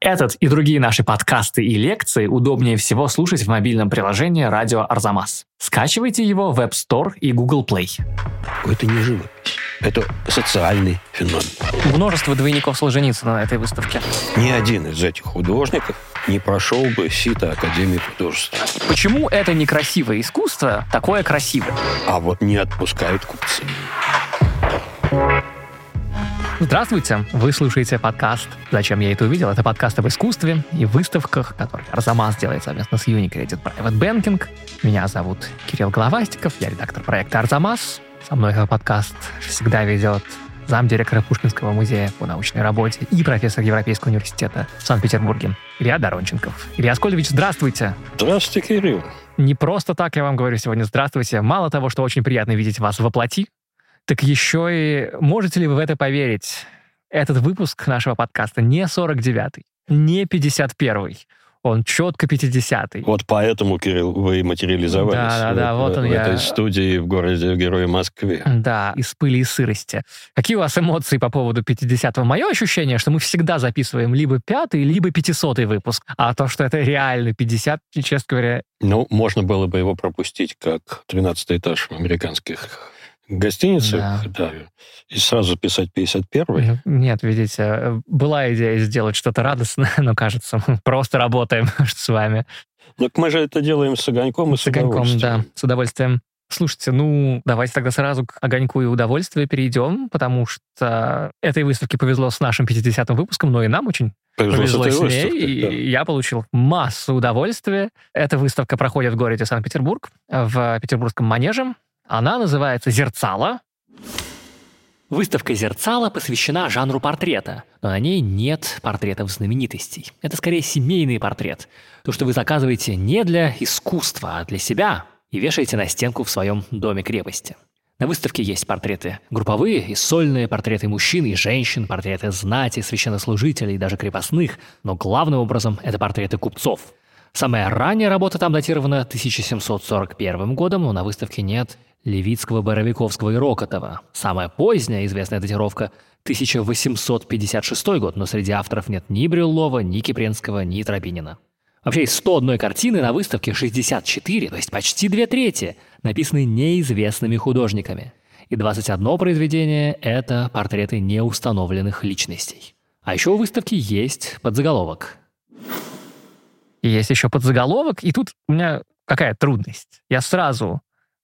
Этот и другие наши подкасты и лекции удобнее всего слушать в мобильном приложении «Радио Арзамас». Скачивайте его в App Store и Google Play. Это не живопись. Это социальный феномен. Множество двойников Солженицына на этой выставке. Ни один из этих художников не прошел бы сито Академии художеств. Почему это некрасивое искусство такое красивое? А вот не отпускают купцы. Здравствуйте! Вы слушаете подкаст «Зачем я это увидел?» Это подкаст об искусстве и выставках, который Арзамас делает совместно с Unicredit Private Banking. Меня зовут Кирилл Головастиков, я редактор проекта «Арзамас». Со мной этот подкаст всегда ведет замдиректора Пушкинского музея по научной работе и профессор Европейского университета в Санкт-Петербурге Илья Доронченков. Илья Аскольдович, здравствуйте! Здравствуйте, Кирилл! Не просто так я вам говорю сегодня «здравствуйте». Мало того, что очень приятно видеть вас воплоти, так еще и можете ли вы в это поверить? Этот выпуск нашего подкаста не 49-й, не 51-й. Он четко 50-й. Вот поэтому, Кирилл, вы материализовались. Да, да, да, вот он в я. этой студии в городе Герой Москве. Да, из пыли и сырости. Какие у вас эмоции по поводу 50-го? Мое ощущение, что мы всегда записываем либо пятый, либо 500 выпуск. А то, что это реально 50, честно говоря... Ну, можно было бы его пропустить как 13 этаж в американских гостиницах, да. и сразу писать 51-й. Нет, видите, была идея сделать что-то радостное, но, кажется, мы просто работаем с вами. Так мы же это делаем с огоньком и с, С огоньком, удовольствием. да, с удовольствием. Слушайте, ну, давайте тогда сразу к огоньку и удовольствию перейдем, потому что этой выставке повезло с нашим 50-м выпуском, но и нам очень Повезло, с повезло этой с ней, выставкой, и да. я получил массу удовольствия. Эта выставка проходит в городе Санкт-Петербург, в Петербургском манеже. Она называется «Зерцало». Выставка «Зерцало» посвящена жанру портрета, но на ней нет портретов знаменитостей. Это скорее семейный портрет. То, что вы заказываете не для искусства, а для себя, и вешаете на стенку в своем доме-крепости. На выставке есть портреты групповые и сольные, портреты мужчин и женщин, портреты знати, священнослужителей и даже крепостных, но главным образом это портреты купцов. Самая ранняя работа там датирована 1741 годом, но на выставке нет Левицкого, Боровиковского и Рокотова. Самая поздняя известная датировка – 1856 год, но среди авторов нет ни Брюллова, ни Кипренского, ни Тропинина. Вообще из 101 картины на выставке 64, то есть почти две трети, написаны неизвестными художниками. И 21 произведение – это портреты неустановленных личностей. А еще у выставки есть подзаголовок. Есть еще подзаголовок, и тут у меня какая трудность. Я сразу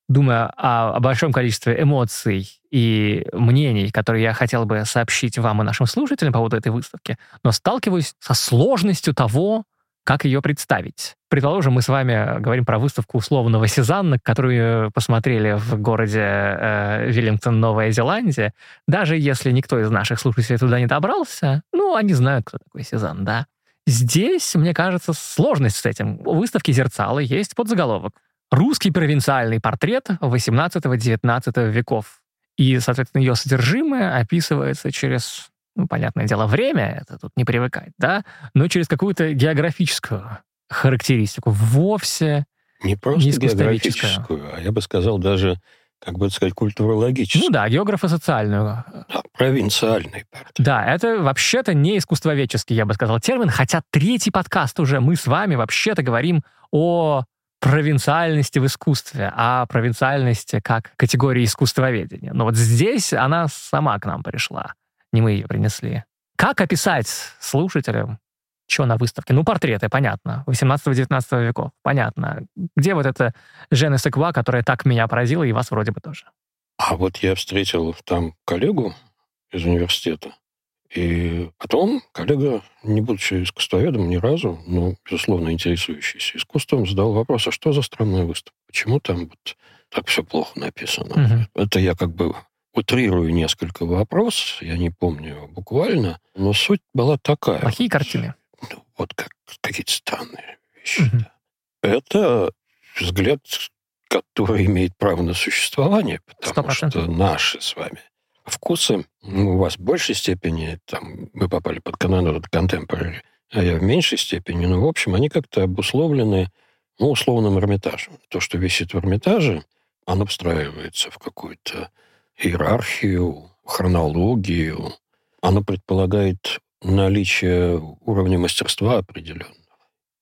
думаю о, о большом количестве эмоций и мнений, которые я хотел бы сообщить вам и нашим слушателям по поводу этой выставки, но сталкиваюсь со сложностью того, как ее представить. Предположим, мы с вами говорим про выставку условного Сезанна, которую посмотрели в городе э, Виллингтон, Новая Зеландия. Даже если никто из наших слушателей туда не добрался, ну, они знают, кто такой Сезанн, да. Здесь, мне кажется, сложность с этим. У выставки «Зерцало» есть подзаголовок. «Русский провинциальный портрет 18-19 веков». И, соответственно, ее содержимое описывается через, ну, понятное дело, время, это тут не привыкать, да, но через какую-то географическую характеристику. Вовсе Не просто искусствоведческая. географическую, а я бы сказал даже, как бы сказать, культурологическую. Ну да, географо-социальную. Да, провинциальный портрет. Да, это вообще-то не искусствоведческий, я бы сказал, термин, хотя третий подкаст уже мы с вами вообще-то говорим о провинциальности в искусстве, о провинциальности как категории искусствоведения. Но вот здесь она сама к нам пришла, не мы ее принесли. Как описать слушателям, что на выставке? Ну, портреты, понятно. 18-19 веков, понятно. Где вот эта Жена Секва, которая так меня поразила, и вас вроде бы тоже? А вот я встретил там коллегу из университета, и потом коллега, не будучи искусствоведом ни разу, но, безусловно, интересующийся искусством, задал вопрос, а что за странная выставка? Почему там вот так все плохо написано? Мгм. Это я как бы утрирую несколько вопрос, я не помню буквально, но суть была такая. Плохие картины. Ну, вот как какие-то странные вещи. Мгм. да. Это взгляд, который имеет право на существование, потому процентов. что наши с вами вкусы, ну, у вас в большей степени, там, вы попали под канон contemporary, а я в меньшей степени, но, в общем, они как-то обусловлены, ну, условным Эрмитажем. То, что висит в Эрмитаже, оно встраивается в какую-то иерархию, хронологию. Оно предполагает наличие уровня мастерства определенного.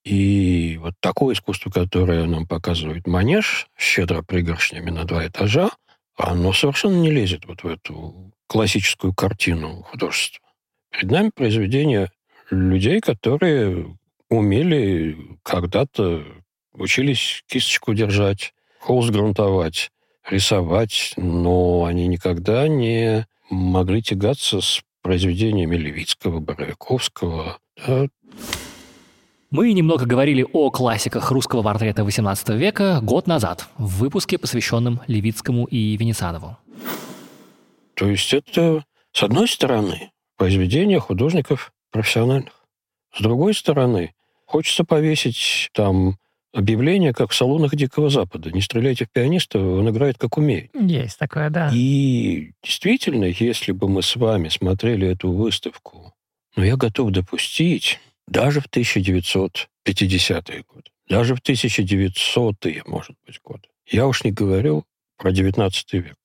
И вот такое искусство, которое нам показывает Манеж, щедро пригоршнями на два этажа, оно совершенно не лезет вот в эту классическую картину художества. Перед нами произведение людей, которые умели когда-то учились кисточку держать, холст грунтовать, рисовать, но они никогда не могли тягаться с произведениями Левицкого, Боровиковского. Да. Мы немного говорили о классиках русского портрета XVIII века год назад, в выпуске, посвященном Левицкому и Венецианову. То есть это, с одной стороны, произведения художников профессиональных. С другой стороны, хочется повесить там объявление, как в салонах Дикого Запада. Не стреляйте в пианиста, он играет как умеет. Есть такое, да. И действительно, если бы мы с вами смотрели эту выставку, ну, я готов допустить, даже в 1950-е годы, даже в 1900-е, может быть, годы. Я уж не говорю про 19 век.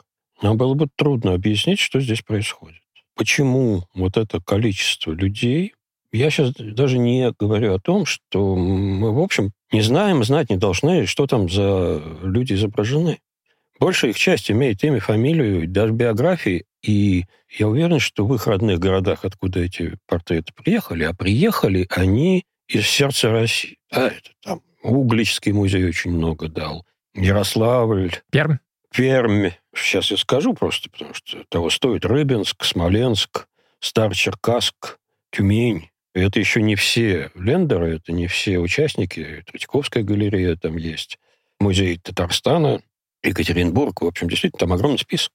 Нам было бы трудно объяснить, что здесь происходит. Почему вот это количество людей я сейчас даже не говорю о том, что мы, в общем, не знаем, знать не должны, что там за люди изображены. Большая их часть имеет имя, фамилию, даже биографии, и я уверен, что в их родных городах, откуда эти портреты приехали, а приехали они из сердца России. А это там Угличский музей очень много дал, Ярославль. Пермь. Пермь. Сейчас я скажу просто, потому что того стоит Рыбинск, Смоленск, Старчеркасск, Тюмень. И это еще не все лендеры, это не все участники. Третьяковская галерея там есть, музей Татарстана, Екатеринбург. В общем, действительно, там огромный список.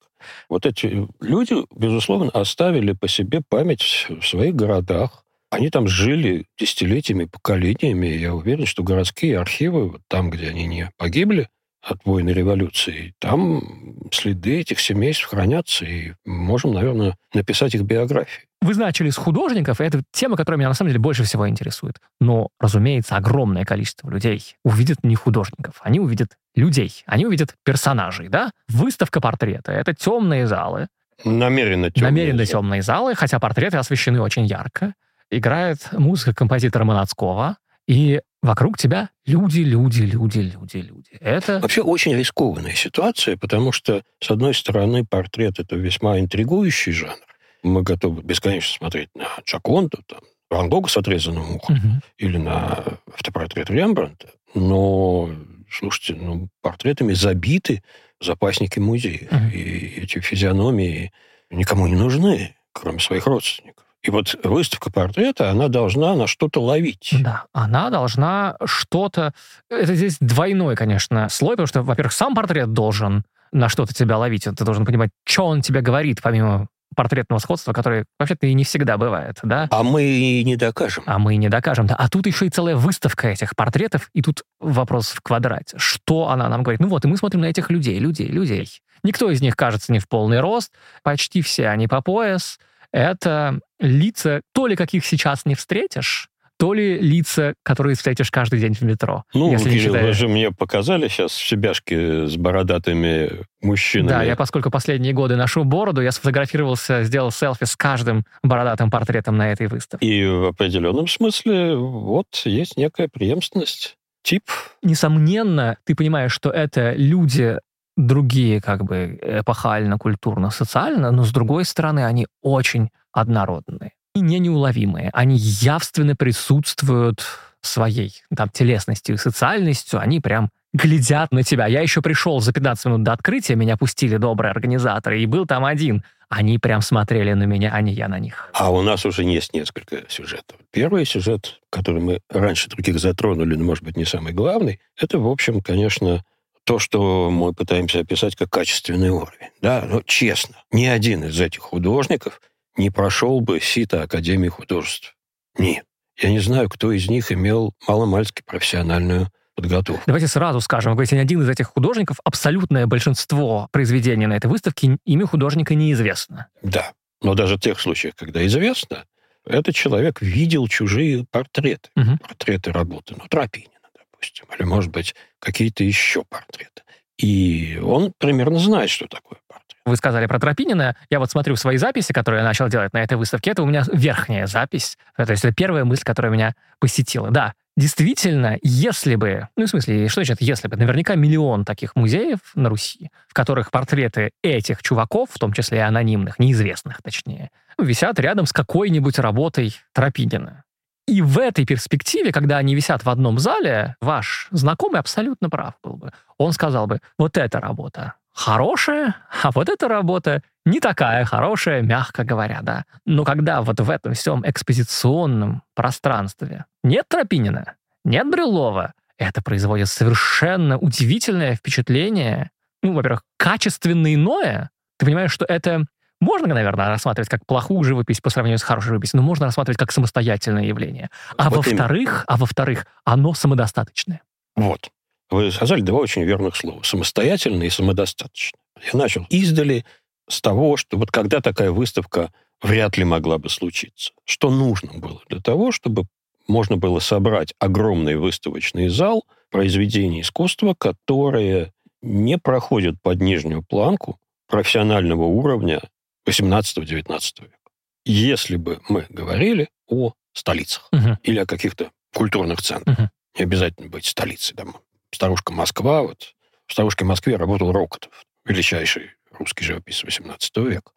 Вот эти люди, безусловно, оставили по себе память в своих городах. Они там жили десятилетиями, поколениями. Я уверен, что городские архивы, вот там, где они не погибли, от войны революции, там следы этих семейств хранятся, и можем, наверное, написать их биографии. Вы начали с художников, и это тема, которая меня на самом деле больше всего интересует. Но, разумеется, огромное количество людей увидят не художников, они увидят людей, они увидят персонажей, да? Выставка портрета — это темные залы. Намеренно темные. Намеренно темные залы, хотя портреты освещены очень ярко. Играет музыка композитора Монацкого, и вокруг тебя люди, люди, люди, люди, люди. Это... Вообще очень рискованная ситуация, потому что, с одной стороны, портрет — это весьма интригующий жанр. Мы готовы бесконечно смотреть на Джаконду, там, Ван Гога с отрезанным ухом, угу. или на автопортрет Рембрандта. Но, слушайте, ну, портретами забиты запасники музея. Угу. И эти физиономии никому не нужны, кроме своих родственников. И вот выставка портрета, она должна на что-то ловить. Да, она должна что-то... Это здесь двойной, конечно, слой, потому что, во-первых, сам портрет должен на что-то тебя ловить. Ты должен понимать, что он тебе говорит, помимо портретного сходства, которое вообще-то и не всегда бывает, да? А мы и не докажем. А мы и не докажем, да. А тут еще и целая выставка этих портретов, и тут вопрос в квадрате. Что она нам говорит? Ну вот, и мы смотрим на этих людей, людей, людей. Никто из них, кажется, не в полный рост, почти все они по пояс, это лица, то ли каких сейчас не встретишь, то ли лица, которые встретишь каждый день в метро. Ну, если Кирилл, считая... вы же мне показали сейчас себяшки с бородатыми мужчинами. Да, я, поскольку последние годы ношу бороду, я сфотографировался, сделал селфи с каждым бородатым портретом на этой выставке. И в определенном смысле вот есть некая преемственность тип. Несомненно, ты понимаешь, что это люди другие как бы эпохально, культурно, социально, но с другой стороны они очень однородные не неуловимые. Они явственно присутствуют своей там, телесностью и социальностью, они прям глядят на тебя. Я еще пришел за 15 минут до открытия, меня пустили добрые организаторы, и был там один. Они прям смотрели на меня, а не я на них. А у нас уже есть несколько сюжетов. Первый сюжет, который мы раньше других затронули, но, может быть, не самый главный, это, в общем, конечно, то, что мы пытаемся описать как качественный уровень. Да, но честно, ни один из этих художников не прошел бы сито Академии художеств. Нет. Я не знаю, кто из них имел маломальски профессиональную подготовку. Давайте сразу скажем, вы говорите, ни один из этих художников, абсолютное большинство произведений на этой выставке, имя художника неизвестно. Да, но даже в тех случаях, когда известно, этот человек видел чужие портреты, угу. портреты работы, ну, Тропинина, допустим, или, может быть, какие-то еще портреты. И он примерно знает, что такое портрет. Вы сказали про Тропинина. Я вот смотрю свои записи, которые я начал делать на этой выставке. Это у меня верхняя запись. То есть это первая мысль, которая меня посетила. Да, Действительно, если бы, ну, в смысле, что значит если бы, наверняка миллион таких музеев на Руси, в которых портреты этих чуваков, в том числе и анонимных, неизвестных точнее, висят рядом с какой-нибудь работой Тропинина. И в этой перспективе, когда они висят в одном зале, ваш знакомый абсолютно прав был бы. Он сказал бы, вот эта работа хорошая, а вот эта работа не такая хорошая, мягко говоря, да. Но когда вот в этом всем экспозиционном пространстве нет Тропинина, нет Брюлова, это производит совершенно удивительное впечатление. Ну, во-первых, качественно иное. Ты понимаешь, что это можно, наверное, рассматривать как плохую живопись по сравнению с хорошей живописью, но можно рассматривать как самостоятельное явление. А вот во-вторых, а во-вторых, оно самодостаточное. Вот. Вы сказали два очень верных слова. Самостоятельно и самодостаточно. Я начал издали с того, что вот когда такая выставка вряд ли могла бы случиться. Что нужно было для того, чтобы можно было собрать огромный выставочный зал произведений искусства, которые не проходят под нижнюю планку профессионального уровня 18-19 века. Если бы мы говорили о столицах угу. или о каких-то культурных центрах, угу. не обязательно быть столицей. Там, старушка Москва, вот в старушке Москве работал Рокотов, величайший русский живописец 18 века.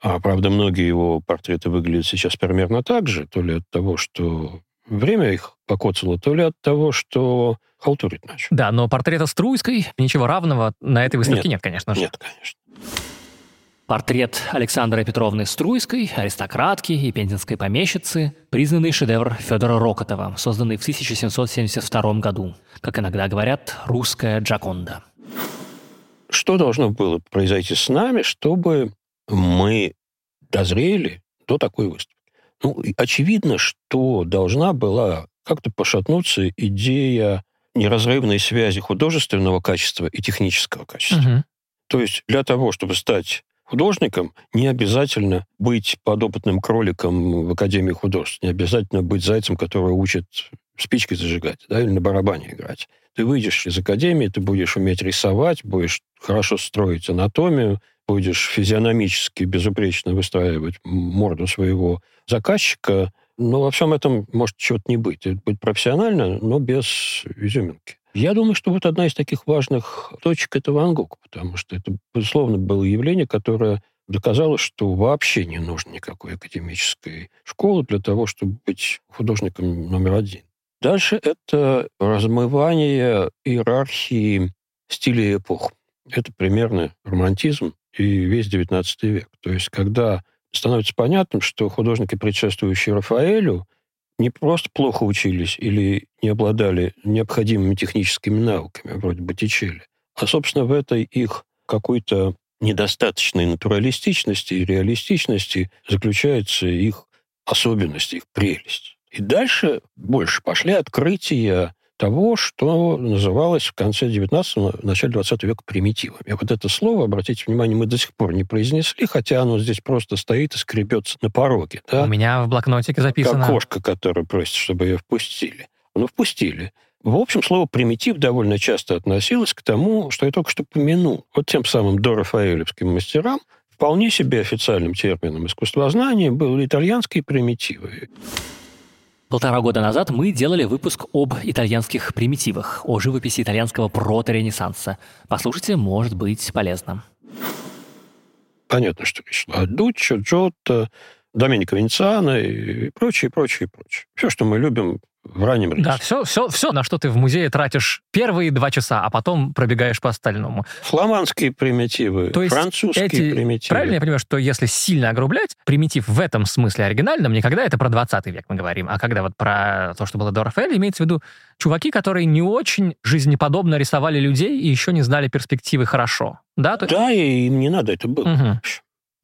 А, правда, многие его портреты выглядят сейчас примерно так же, то ли от того, что время их покоцало, то ли от того, что халтурить начал. Да, но портрета Струйской ничего равного на этой выставке нет, нет конечно же. Нет, конечно. Портрет Александры Петровны Струйской, аристократки и пензенской помещицы, признанный шедевр Федора Рокотова, созданный в 1772 году. Как иногда говорят, русская Джаконда. Что должно было произойти с нами, чтобы мы дозрели до такой выставки? Ну, очевидно, что должна была как-то пошатнуться идея неразрывной связи художественного качества и технического качества. Угу. То есть для того, чтобы стать художником не обязательно быть подопытным кроликом в Академии художеств, не обязательно быть зайцем, который учит спичкой зажигать, да, или на барабане играть. Ты выйдешь из академии, ты будешь уметь рисовать, будешь хорошо строить анатомию, будешь физиономически безупречно выстраивать морду своего заказчика, но во всем этом может чего-то не быть. Это быть профессионально, но без изюминки. Я думаю, что вот одна из таких важных точек – это Ван Гог, потому что это, безусловно, было явление, которое доказало, что вообще не нужно никакой академической школы для того, чтобы быть художником номер один. Дальше это размывание иерархии стилей эпох. Это примерно романтизм и весь XIX век. То есть когда становится понятным, что художники, предшествующие Рафаэлю, не просто плохо учились или не обладали необходимыми техническими навыками, вроде Боттичелли, а, собственно, в этой их какой-то недостаточной натуралистичности и реалистичности заключается их особенность, их прелесть. И дальше больше пошли открытия того, что называлось в конце 19-го, начале 20 века примитивами. И вот это слово, обратите внимание, мы до сих пор не произнесли, хотя оно здесь просто стоит и скребется на пороге. Да? У меня в блокнотике записано. Как кошка, которая просит, чтобы ее впустили. Ну, впустили. В общем, слово «примитив» довольно часто относилось к тому, что я только что помянул. Вот тем самым дорафаэлевским мастерам вполне себе официальным термином искусствознания были итальянские примитивы. Полтора года назад мы делали выпуск об итальянских примитивах, о живописи итальянского проторенессанса. Послушайте, может быть полезно. Понятно, что речь шла о Дуччо, Джотто, Доменико Венециано и прочее, прочее, прочее. Все, что мы любим в раннем рейсе. Да, все, все, все, на что ты в музее тратишь первые два часа, а потом пробегаешь по остальному. Фламандские примитивы, То есть французские эти, примитивы. Правильно я понимаю, что если сильно огрублять, примитив в этом смысле оригинальном, никогда это про 20 век мы говорим, а когда вот про то, что было до Рафаэля, имеется в виду чуваки, которые не очень жизнеподобно рисовали людей и еще не знали перспективы хорошо. Да, да и им не надо это было. Угу.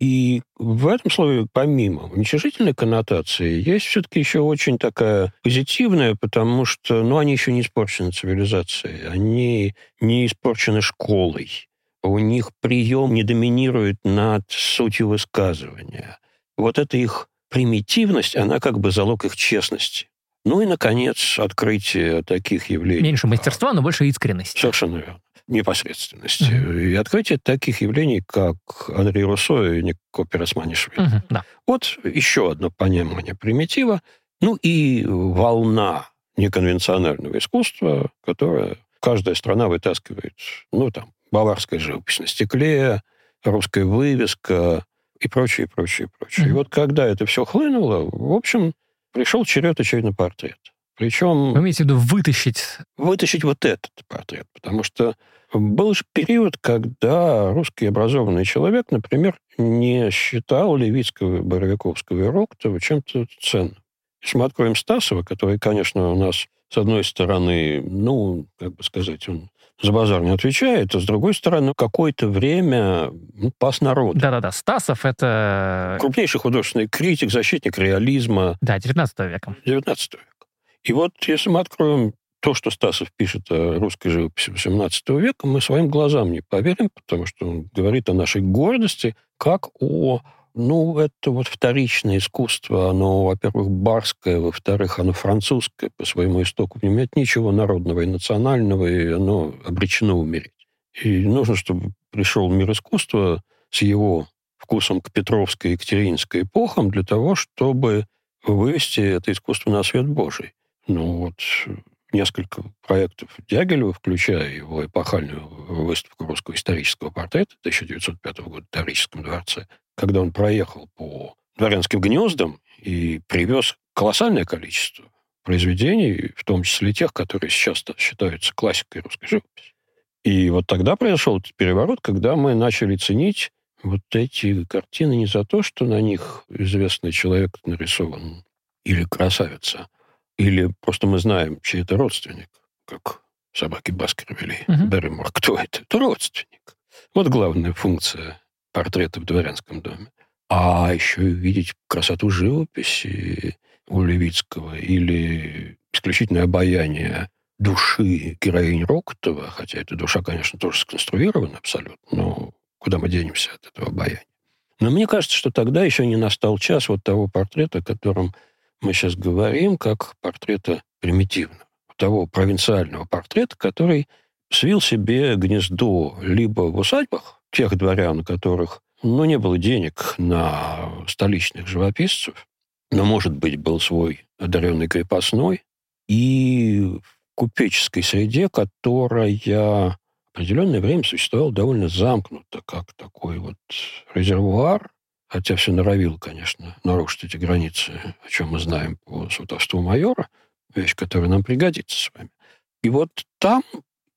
И в этом слове, помимо уничижительной коннотации, есть все-таки еще очень такая позитивная, потому что ну, они еще не испорчены цивилизацией, они не испорчены школой, у них прием не доминирует над сутью высказывания. Вот эта их примитивность, она как бы залог их честности. Ну и, наконец, открытие таких явлений. Меньше мастерства, но больше искренности. Совершенно верно. Непосредственности. Mm-hmm. И открытие таких явлений, как Андрей Руссо и Нико Пиросманишвили. Mm-hmm, да. Вот еще одно понимание примитива. Ну и волна неконвенционального искусства, которая каждая страна вытаскивает, ну, там, баварская живопись на стекле, русская вывеска и прочее, прочее, прочее. Mm-hmm. И вот когда это все хлынуло, в общем, пришел черед очередной портрет. Причем... Вы имеете в виду вытащить... Вытащить вот этот портрет. Потому что был же период, когда русский образованный человек, например, не считал Левицкого, Боровиковского и Роктова чем-то ценным. Если мы откроем Стасова, который, конечно, у нас, с одной стороны, ну, как бы сказать, он за базар не отвечает, а с другой стороны, какое-то время ну, пас народ. Да-да-да, Стасов — это... Крупнейший художественный критик, защитник реализма. Да, 19 века. 19 века. И вот если мы откроем то, что Стасов пишет о русской живописи XVIII века, мы своим глазам не поверим, потому что он говорит о нашей гордости, как о ну, это вот вторичное искусство, оно, во-первых, барское, во-вторых, оно французское по своему истоку. В нем нет ничего народного и национального, и оно обречено умереть. И нужно, чтобы пришел мир искусства с его вкусом к Петровской и Екатеринской эпохам для того, чтобы вывести это искусство на свет Божий. Ну вот несколько проектов Дягилева, включая его эпохальную выставку русского исторического портрета 1905 года в Таврическом дворце, когда он проехал по дворянским гнездам и привез колоссальное количество произведений, в том числе тех, которые сейчас считаются классикой русской живописи. И вот тогда произошел этот переворот, когда мы начали ценить вот эти картины не за то, что на них известный человек нарисован или красавица, или просто мы знаем, чей это родственник, как собаки Баскервилей, угу. Берримор. Кто это? Это родственник. Вот главная функция портрета в дворянском доме. А еще видеть красоту живописи у Левицкого или исключительное обаяние души героинь Рокотова, хотя эта душа, конечно, тоже сконструирована абсолютно, но куда мы денемся от этого обаяния? Но мне кажется, что тогда еще не настал час вот того портрета, о котором мы сейчас говорим, как портрета примитивного, того провинциального портрета, который свил себе гнездо либо в усадьбах тех дворян, у которых ну, не было денег на столичных живописцев, но, может быть, был свой одаренный крепостной, и в купеческой среде, которая определенное время существовала довольно замкнуто, как такой вот резервуар, хотя все норовил, конечно, нарушить эти границы, о чем мы знаем по сватовству майора, вещь, которая нам пригодится с вами. И вот там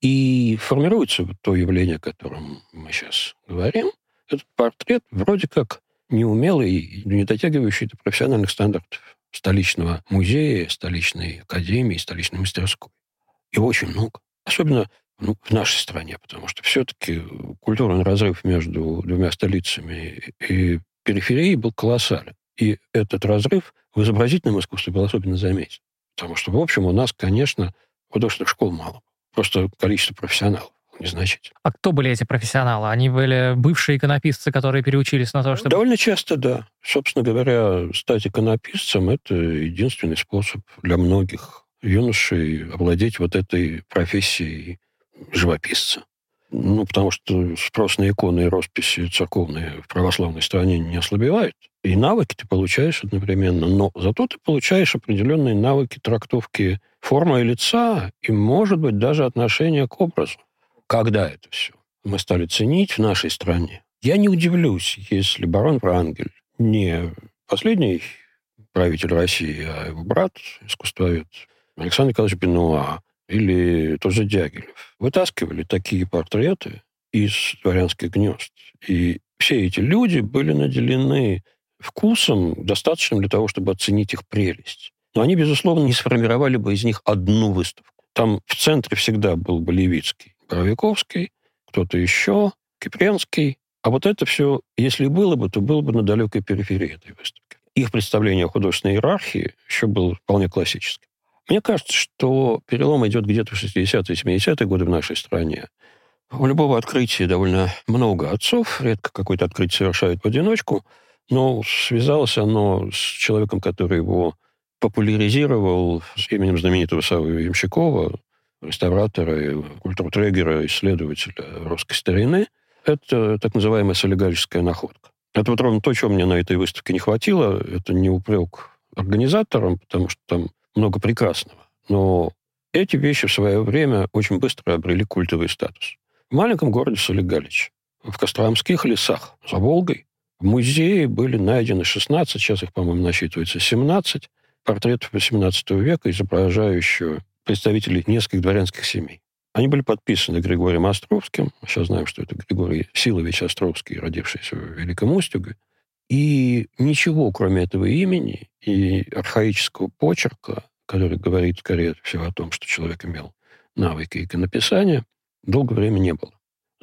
и формируется то явление, о котором мы сейчас говорим. Этот портрет вроде как неумелый, не дотягивающий до профессиональных стандартов столичного музея, столичной академии, столичной мастерской. Его очень много. Особенно ну, в нашей стране, потому что все-таки культурный разрыв между двумя столицами и периферии был колоссален. И этот разрыв в изобразительном искусстве был особенно заметен. Потому что, в общем, у нас, конечно, художественных школ мало. Просто количество профессионалов незначительно. А кто были эти профессионалы? Они были бывшие иконописцы, которые переучились на то, чтобы... Довольно часто, да. Собственно говоря, стать иконописцем – это единственный способ для многих юношей овладеть вот этой профессией живописца. Ну, потому что спрос на иконы и росписи церковные в православной стране не ослабевает. И навыки ты получаешь одновременно, но зато ты получаешь определенные навыки трактовки формы и лица, и, может быть, даже отношения к образу. Когда это все мы стали ценить в нашей стране, я не удивлюсь, если барон Врангель не последний правитель России, а его брат, искусствовед Александр Николаевич Бенуа, или тот же Дягилев, вытаскивали такие портреты из дворянских гнезд. И все эти люди были наделены вкусом, достаточным для того, чтобы оценить их прелесть. Но они, безусловно, не сформировали бы из них одну выставку. Там в центре всегда был бы Левицкий, Боровиковский, кто-то еще, Кипренский. А вот это все, если было бы, то было бы на далекой периферии этой выставки. Их представление о художественной иерархии еще было вполне классическим. Мне кажется, что перелом идет где-то в 60-е, 70-е годы в нашей стране. У любого открытия довольно много отцов, редко какое-то открытие совершают в одиночку, но связалось оно с человеком, который его популяризировал с именем знаменитого Савы Ямщикова, реставратора, культуртрегера, исследователя русской старины. Это так называемая солигалическая находка. Это вот ровно то, чего мне на этой выставке не хватило. Это не упрек организаторам, потому что там много прекрасного. Но эти вещи в свое время очень быстро обрели культовый статус. В маленьком городе Солигалич, в Костромских лесах, за Волгой, в музее были найдены 16, сейчас их, по-моему, насчитывается 17 портретов XVIII века, изображающих представителей нескольких дворянских семей. Они были подписаны Григорием Островским. Сейчас знаем, что это Григорий Силович Островский, родившийся в Великом Устюге. И ничего, кроме этого имени и архаического почерка, который говорит, скорее всего, о том, что человек имел навыки иконописания, долгое время не было.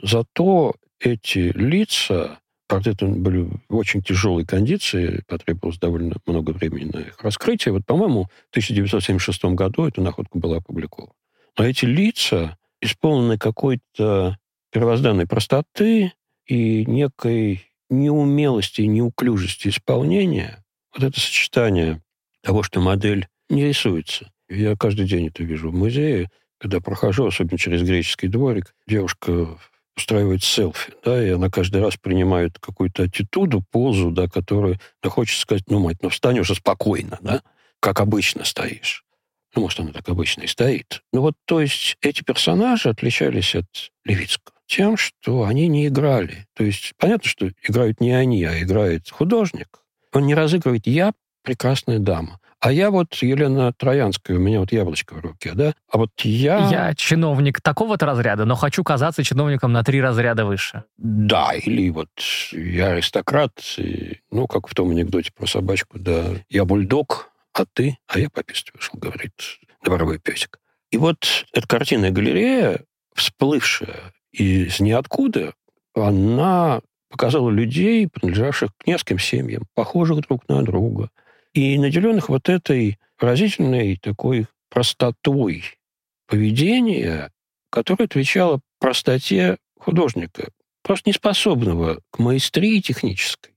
Зато эти лица, портреты были в очень тяжелой кондиции, потребовалось довольно много времени на их раскрытие. Вот, по-моему, в 1976 году эта находка была опубликована. Но эти лица исполнены какой-то первозданной простоты и некой неумелости и неуклюжести исполнения. Вот это сочетание того, что модель не рисуется. Я каждый день это вижу в музее, когда прохожу, особенно через греческий дворик, девушка устраивает селфи, да, и она каждый раз принимает какую-то аттитуду, позу, да, которую, да, хочется сказать, ну, мать, ну, встань уже спокойно, да, как обычно стоишь. Ну, может, она так обычно и стоит. Ну, вот, то есть, эти персонажи отличались от Левицкого тем, что они не играли. То есть, понятно, что играют не они, а играет художник. Он не разыгрывает «я прекрасная дама», а я вот Елена Троянская, у меня вот яблочко в руке, да? А вот я... Я чиновник такого-то разряда, но хочу казаться чиновником на три разряда выше. Да, или вот я аристократ, и, ну, как в том анекдоте про собачку, да, я бульдог, а ты, а я пописать вышел, говорит дворовой песик. И вот эта картинная галерея, всплывшая из ниоткуда, она показала людей, принадлежавших к нескольким семьям, похожих друг на друга, и наделенных вот этой поразительной такой простотой поведения, которая отвечала простоте художника, просто неспособного к маэстрии технической,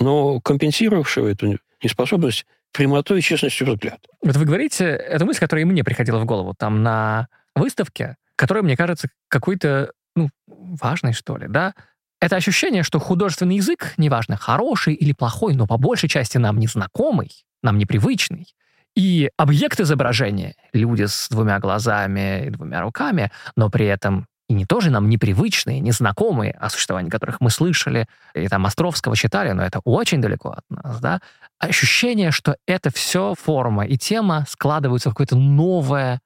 но компенсировавшего эту неспособность прямотой и честностью взгляда. Вот вы говорите, это мысль, которая и мне приходила в голову там на выставке, которая, мне кажется, какой-то, важной, что ли, да? Это ощущение, что художественный язык, неважно, хороший или плохой, но по большей части нам незнакомый, нам непривычный. И объект изображения, люди с двумя глазами и двумя руками, но при этом и не тоже нам непривычные, незнакомые, о существовании которых мы слышали, и там Островского читали, но это очень далеко от нас, да, ощущение, что это все форма и тема складываются в какое-то новое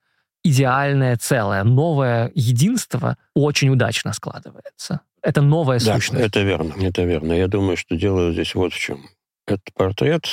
идеальное целое, новое единство очень удачно складывается. Это новая да, сущность. это верно, это верно. Я думаю, что дело здесь вот в чем. Этот портрет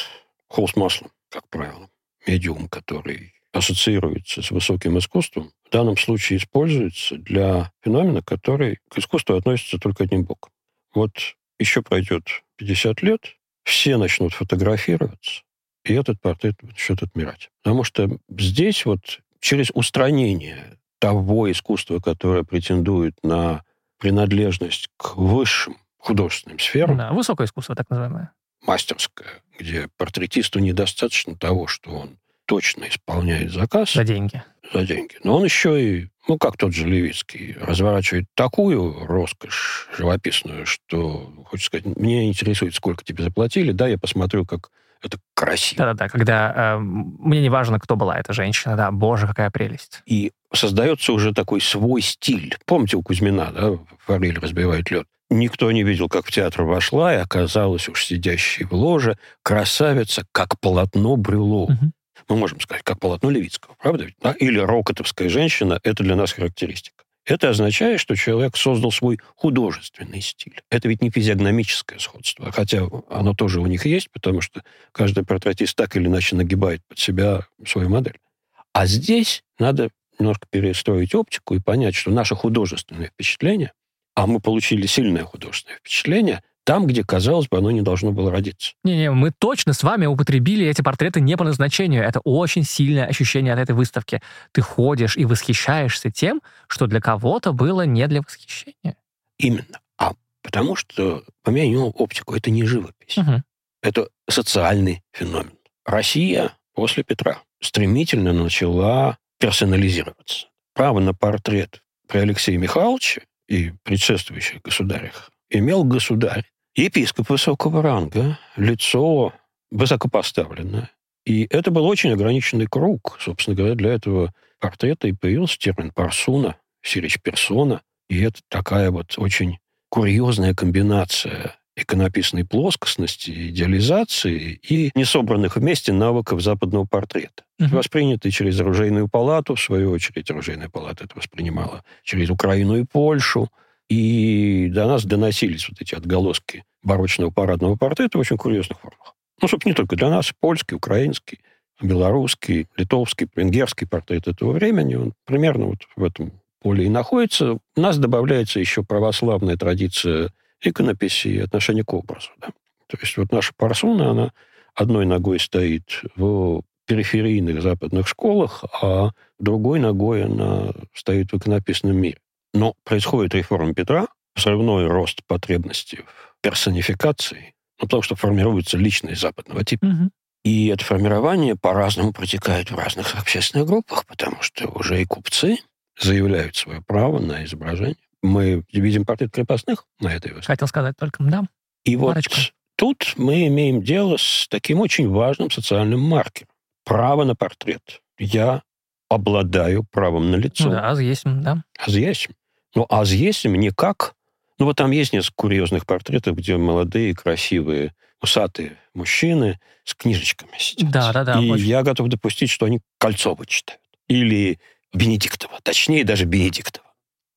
холст маслом, как правило, медиум, который ассоциируется с высоким искусством, в данном случае используется для феномена, который к искусству относится только одним боком. Вот еще пройдет 50 лет, все начнут фотографироваться, и этот портрет начнет отмирать. Потому что здесь вот через устранение того искусства, которое претендует на принадлежность к высшим художественным сферам. Да, высокое искусство, так называемое. Мастерское, где портретисту недостаточно того, что он точно исполняет заказ. За деньги. За деньги. Но он еще и, ну, как тот же Левицкий, разворачивает такую роскошь живописную, что, хочется сказать, мне интересует, сколько тебе заплатили, да, я посмотрю, как это красиво. Да-да-да, когда э, мне не важно, кто была эта женщина, да, боже, какая прелесть. И создается уже такой свой стиль. Помните у Кузьмина, да, форель разбивает лед? Никто не видел, как в театр вошла и оказалась уж сидящей в ложе красавица, как полотно Брюло. Угу. Мы можем сказать, как полотно Левицкого, правда? Да? Или рокотовская женщина – это для нас характеристика. Это означает, что человек создал свой художественный стиль. Это ведь не физиогномическое сходство, хотя оно тоже у них есть, потому что каждый портретист так или иначе нагибает под себя свою модель. А здесь надо немножко перестроить оптику и понять, что наше художественное впечатление, а мы получили сильное художественное впечатление – там, где, казалось бы, оно не должно было родиться. Не-не, мы точно с вами употребили эти портреты не по назначению. Это очень сильное ощущение от этой выставки. Ты ходишь и восхищаешься тем, что для кого-то было не для восхищения. Именно. А потому что поменял оптику. Это не живопись. Угу. Это социальный феномен. Россия после Петра стремительно начала персонализироваться. право на портрет при Алексее Михайловиче и предшествующих государях имел государь, епископ высокого ранга, лицо высокопоставленное. И это был очень ограниченный круг. Собственно говоря, для этого портрета и появился термин «парсуна», «сирич персона». И это такая вот очень курьезная комбинация иконописной плоскостности, идеализации и несобранных вместе навыков западного портрета, угу. воспринятый через оружейную палату, в свою очередь оружейная палата это воспринимала через Украину и Польшу, и до нас доносились вот эти отголоски барочного парадного портрета в очень курьезных формах. Ну, собственно, не только для нас, польский, украинский, белорусский, литовский, венгерский портрет этого времени, он примерно вот в этом поле и находится. У нас добавляется еще православная традиция иконописи и отношение к образу. Да? То есть вот наша парсуна, она одной ногой стоит в периферийных западных школах, а другой ногой она стоит в иконописном мире. Но происходит реформа Петра, взрывной рост потребностей в персонификации, ну, потому что формируется личность западного типа. Угу. И это формирование по-разному протекает в разных общественных группах, потому что уже и купцы заявляют свое право на изображение. Мы видим портрет крепостных на этой выставке. Хотел сказать только, да. И Парочка. вот тут мы имеем дело с таким очень важным социальным маркером. Право на портрет. Я обладаю правом на лицо. Ну да, аз есть, да. Аз. Ну, аз есть не как... Ну, вот там есть несколько курьезных портретов, где молодые, красивые, усатые мужчины с книжечками сидят. Да, да, да. И очень. я готов допустить, что они Кольцова читают. Или Бенедиктова. Точнее, даже Бенедиктова.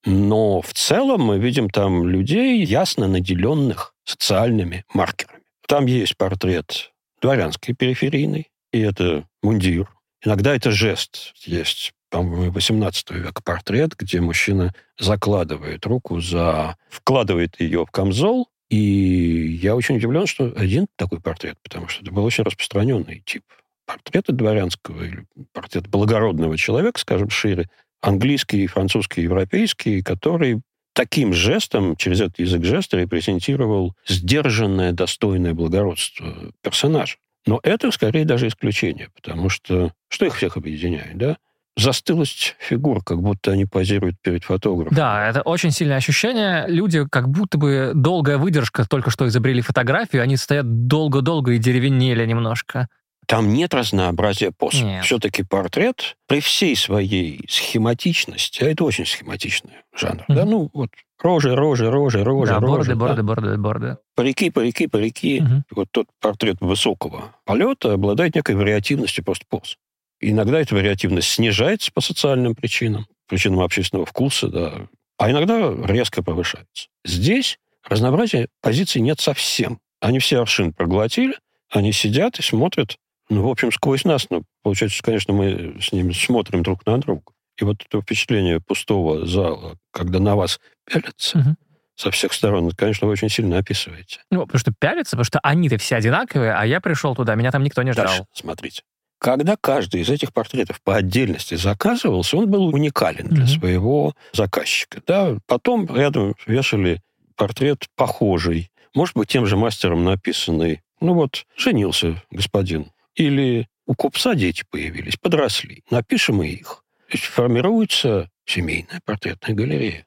Но в целом мы видим там людей, ясно наделенных социальными маркерами. Там есть портрет дворянской периферийный, и это мундир. Иногда это жест. Есть, по-моему, 18 века портрет, где мужчина закладывает руку за... вкладывает ее в камзол, и я очень удивлен, что один такой портрет, потому что это был очень распространенный тип портрета дворянского или портрет благородного человека, скажем, шире, английский, французский, европейский, который таким жестом, через этот язык жеста, репрезентировал сдержанное, достойное благородство персонажа. Но это скорее даже исключение, потому что что их всех объединяет, да? Застылость фигур, как будто они позируют перед фотографом. Да, это очень сильное ощущение. Люди, как будто бы долгая выдержка, только что изобрели фотографию, они стоят долго-долго и деревенели немножко. Там нет разнообразия поз. Все-таки портрет при всей своей схематичности, а это очень схематичный жанр, mm-hmm. да, ну вот рожи, рожи, рожи, рожи, да, рожи. Борды, да? борды, борды, борды. Парики, парики, парики. Mm-hmm. Вот тот портрет высокого полета обладает некой вариативностью просто поз. Иногда эта вариативность снижается по социальным причинам, причинам общественного вкуса, да, а иногда резко повышается. Здесь разнообразия позиций нет совсем. Они все аршин проглотили, они сидят и смотрят ну, в общем, сквозь нас. Ну, получается, конечно, мы с ними смотрим друг на друга. И вот это впечатление пустого зала, когда на вас пялятся, угу. со всех сторон, конечно, вы очень сильно описываете. Ну, потому что пялятся, потому что они-то все одинаковые, а я пришел туда, меня там никто не ждал. Дальше, смотрите. Когда каждый из этих портретов по отдельности заказывался, он был уникален для угу. своего заказчика. Да? Потом рядом вешали портрет похожий, может быть, тем же мастером написанный. Ну вот, женился господин или у купца дети появились, подросли. Напишем и их. То есть формируется семейная портретная галерея.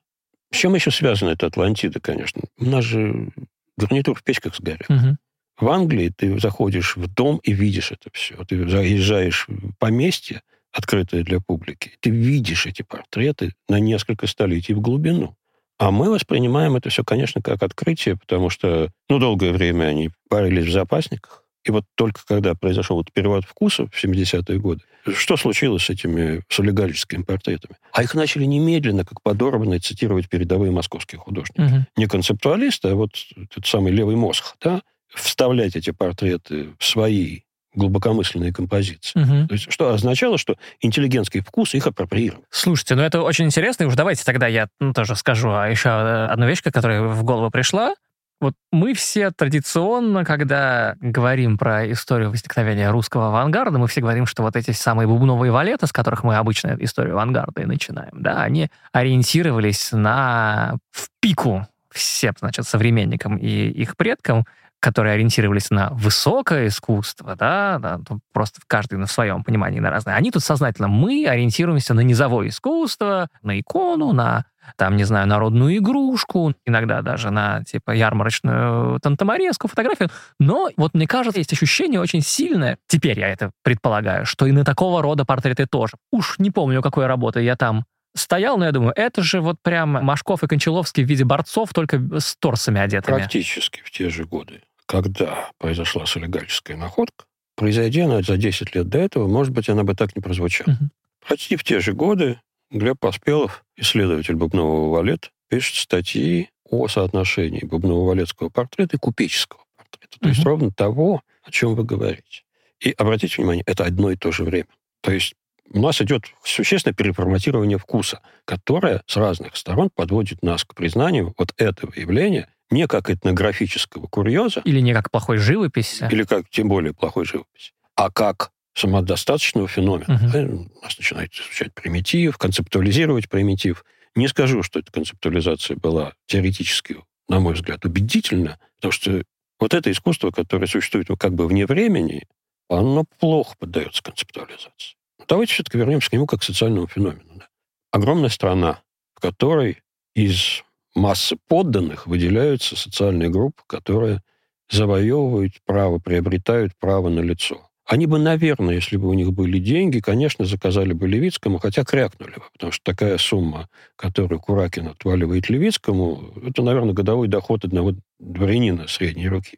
С чем еще связана эта Атлантида, конечно? У нас же гарнитур в печках сгорел. Угу. В Англии ты заходишь в дом и видишь это все. Ты заезжаешь в поместье, открытое для публики, ты видишь эти портреты на несколько столетий в глубину. А мы воспринимаем это все, конечно, как открытие, потому что, ну, долгое время они парились в запасниках, и вот только когда произошел вот перевод вкуса в 70-е годы, что случилось с этими с олигархическими портретами? А их начали немедленно, как подорванные, цитировать передовые московские художники. Угу. Не концептуалисты, а вот этот самый левый мозг, да, вставлять эти портреты в свои глубокомысленные композиции. Угу. То есть, что означало, что интеллигентский вкус их апроприировал. Слушайте, ну это очень интересно, и уж давайте тогда я ну, тоже скажу а еще одну вещь, которая в голову пришла. Вот мы все традиционно, когда говорим про историю возникновения русского авангарда, мы все говорим, что вот эти самые бубновые валеты, с которых мы обычно историю авангарда и начинаем, да, они ориентировались на в пику всем, значит, современникам и их предкам которые ориентировались на высокое искусство, да, да просто каждый на своем понимании на разное. Они тут сознательно, мы ориентируемся на низовое искусство, на икону, на там, не знаю, народную игрушку, иногда даже на, типа, ярмарочную тантаморезку, фотографию. Но вот мне кажется, есть ощущение очень сильное, теперь я это предполагаю, что и на такого рода портреты тоже. Уж не помню, какой работы я там стоял, но я думаю, это же вот прям Машков и Кончаловский в виде борцов, только с торсами одетыми. Практически в те же годы, когда произошла солигарическая находка, произойдя она за 10 лет до этого, может быть, она бы так не прозвучала. Угу. Почти в те же годы Глеб Поспелов, исследователь бубнового валет, пишет статьи о соотношении бубново-валетского портрета и купеческого портрета. То угу. есть ровно того, о чем вы говорите. И обратите внимание, это одно и то же время. То есть у нас идет существенное переформатирование вкуса, которое с разных сторон подводит нас к признанию вот этого явления не как этнографического курьеза. Или не как плохой живописи. Или как, тем более, плохой живописи. А как самодостаточного феномена. Угу. Да, нас начинает изучать примитив, концептуализировать примитив. Не скажу, что эта концептуализация была теоретически, на мой взгляд, убедительна, потому что вот это искусство, которое существует как бы вне времени, оно плохо поддается концептуализации. Давайте все-таки вернемся к нему как к социальному феномену. Да. Огромная страна, в которой из массы подданных выделяются социальные группы, которые завоевывают право, приобретают право на лицо. Они бы, наверное, если бы у них были деньги, конечно, заказали бы Левицкому, хотя крякнули бы, потому что такая сумма, которую Куракин отваливает Левицкому, это, наверное, годовой доход одного дворянина средней руки.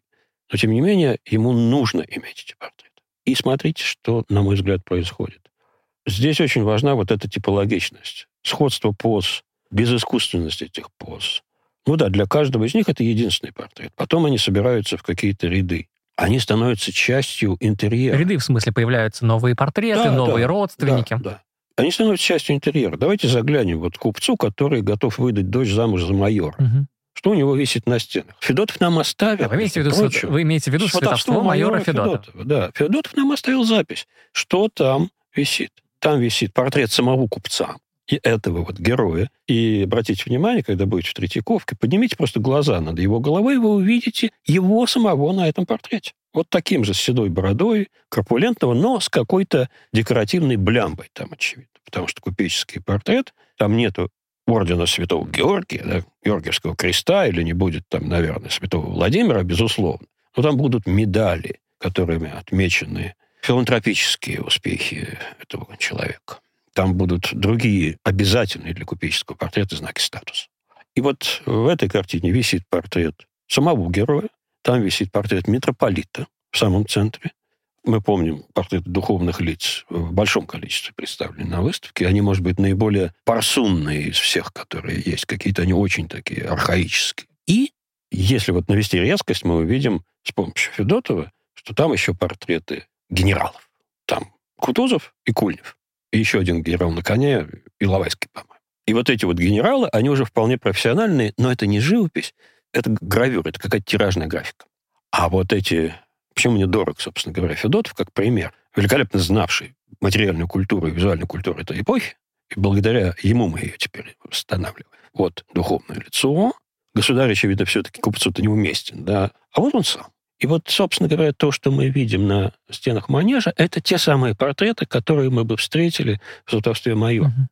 Но, тем не менее, ему нужно иметь эти портреты. И смотрите, что, на мой взгляд, происходит. Здесь очень важна вот эта типологичность. Сходство поз, безыскусственность этих поз. Ну да, для каждого из них это единственный портрет. Потом они собираются в какие-то ряды. Они становятся частью интерьера. Ряды, в смысле, появляются новые портреты, да, новые да, родственники. Да, да. Они становятся частью интерьера. Давайте заглянем вот купцу, который готов выдать дочь замуж за майора. Угу. Что у него висит на стенах? Федотов нам оставил. Вы имеете в виду, свят... вы имеете в виду святовство майора, майора Федотова. Федотова? Да, Федотов нам оставил запись, что там висит. Там висит портрет самого купца и этого вот героя. И обратите внимание, когда будете в Третьяковке, поднимите просто глаза над его головой, и вы увидите его самого на этом портрете. Вот таким же с седой бородой, корпулентного, но с какой-то декоративной блямбой там, очевидно. Потому что купеческий портрет, там нету ордена Святого Георгия, да, Георгиевского креста, или не будет там, наверное, Святого Владимира, безусловно. Но там будут медали, которыми отмечены филантропические успехи этого человека. Там будут другие обязательные для купеческого портрета знаки статуса. И вот в этой картине висит портрет самого героя, там висит портрет митрополита в самом центре. Мы помним портреты духовных лиц в большом количестве представлены на выставке. Они, может быть, наиболее парсунные из всех, которые есть. Какие-то они очень такие архаические. И если вот навести резкость, мы увидим с помощью Федотова, что там еще портреты генералов. Там Кутузов и Кульнев. И еще один генерал на коне, Иловайский, по-моему. И вот эти вот генералы, они уже вполне профессиональные, но это не живопись, это гравюра, это какая-то тиражная графика. А вот эти... Почему мне дорог, собственно говоря, Федотов, как пример, великолепно знавший материальную культуру и визуальную культуру этой эпохи, и благодаря ему мы ее теперь восстанавливаем. Вот духовное лицо. Государь, очевидно, все-таки купцу-то неуместен, да. А вот он сам. И вот, собственно говоря, то, что мы видим на стенах манежа, это те самые портреты, которые мы бы встретили в сватовстве майора. Угу.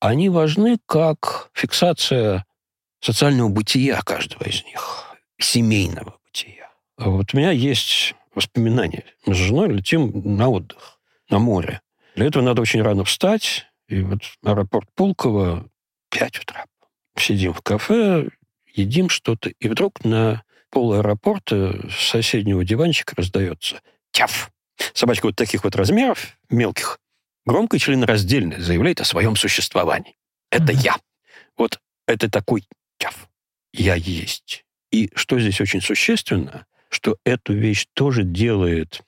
Они важны как фиксация социального бытия каждого из них, семейного бытия. Вот у меня есть воспоминания. Мы с женой летим на отдых, на море. Для этого надо очень рано встать. И вот аэропорт Пулково 5 утра. Сидим в кафе, едим что-то, и вдруг на пол аэропорта с соседнего диванчика раздается «Тяф!». Собачка вот таких вот размеров, мелких, громко и членораздельно заявляет о своем существовании. Это mm-hmm. я. Вот это такой тяф. Я есть. И что здесь очень существенно, что эту вещь тоже делает,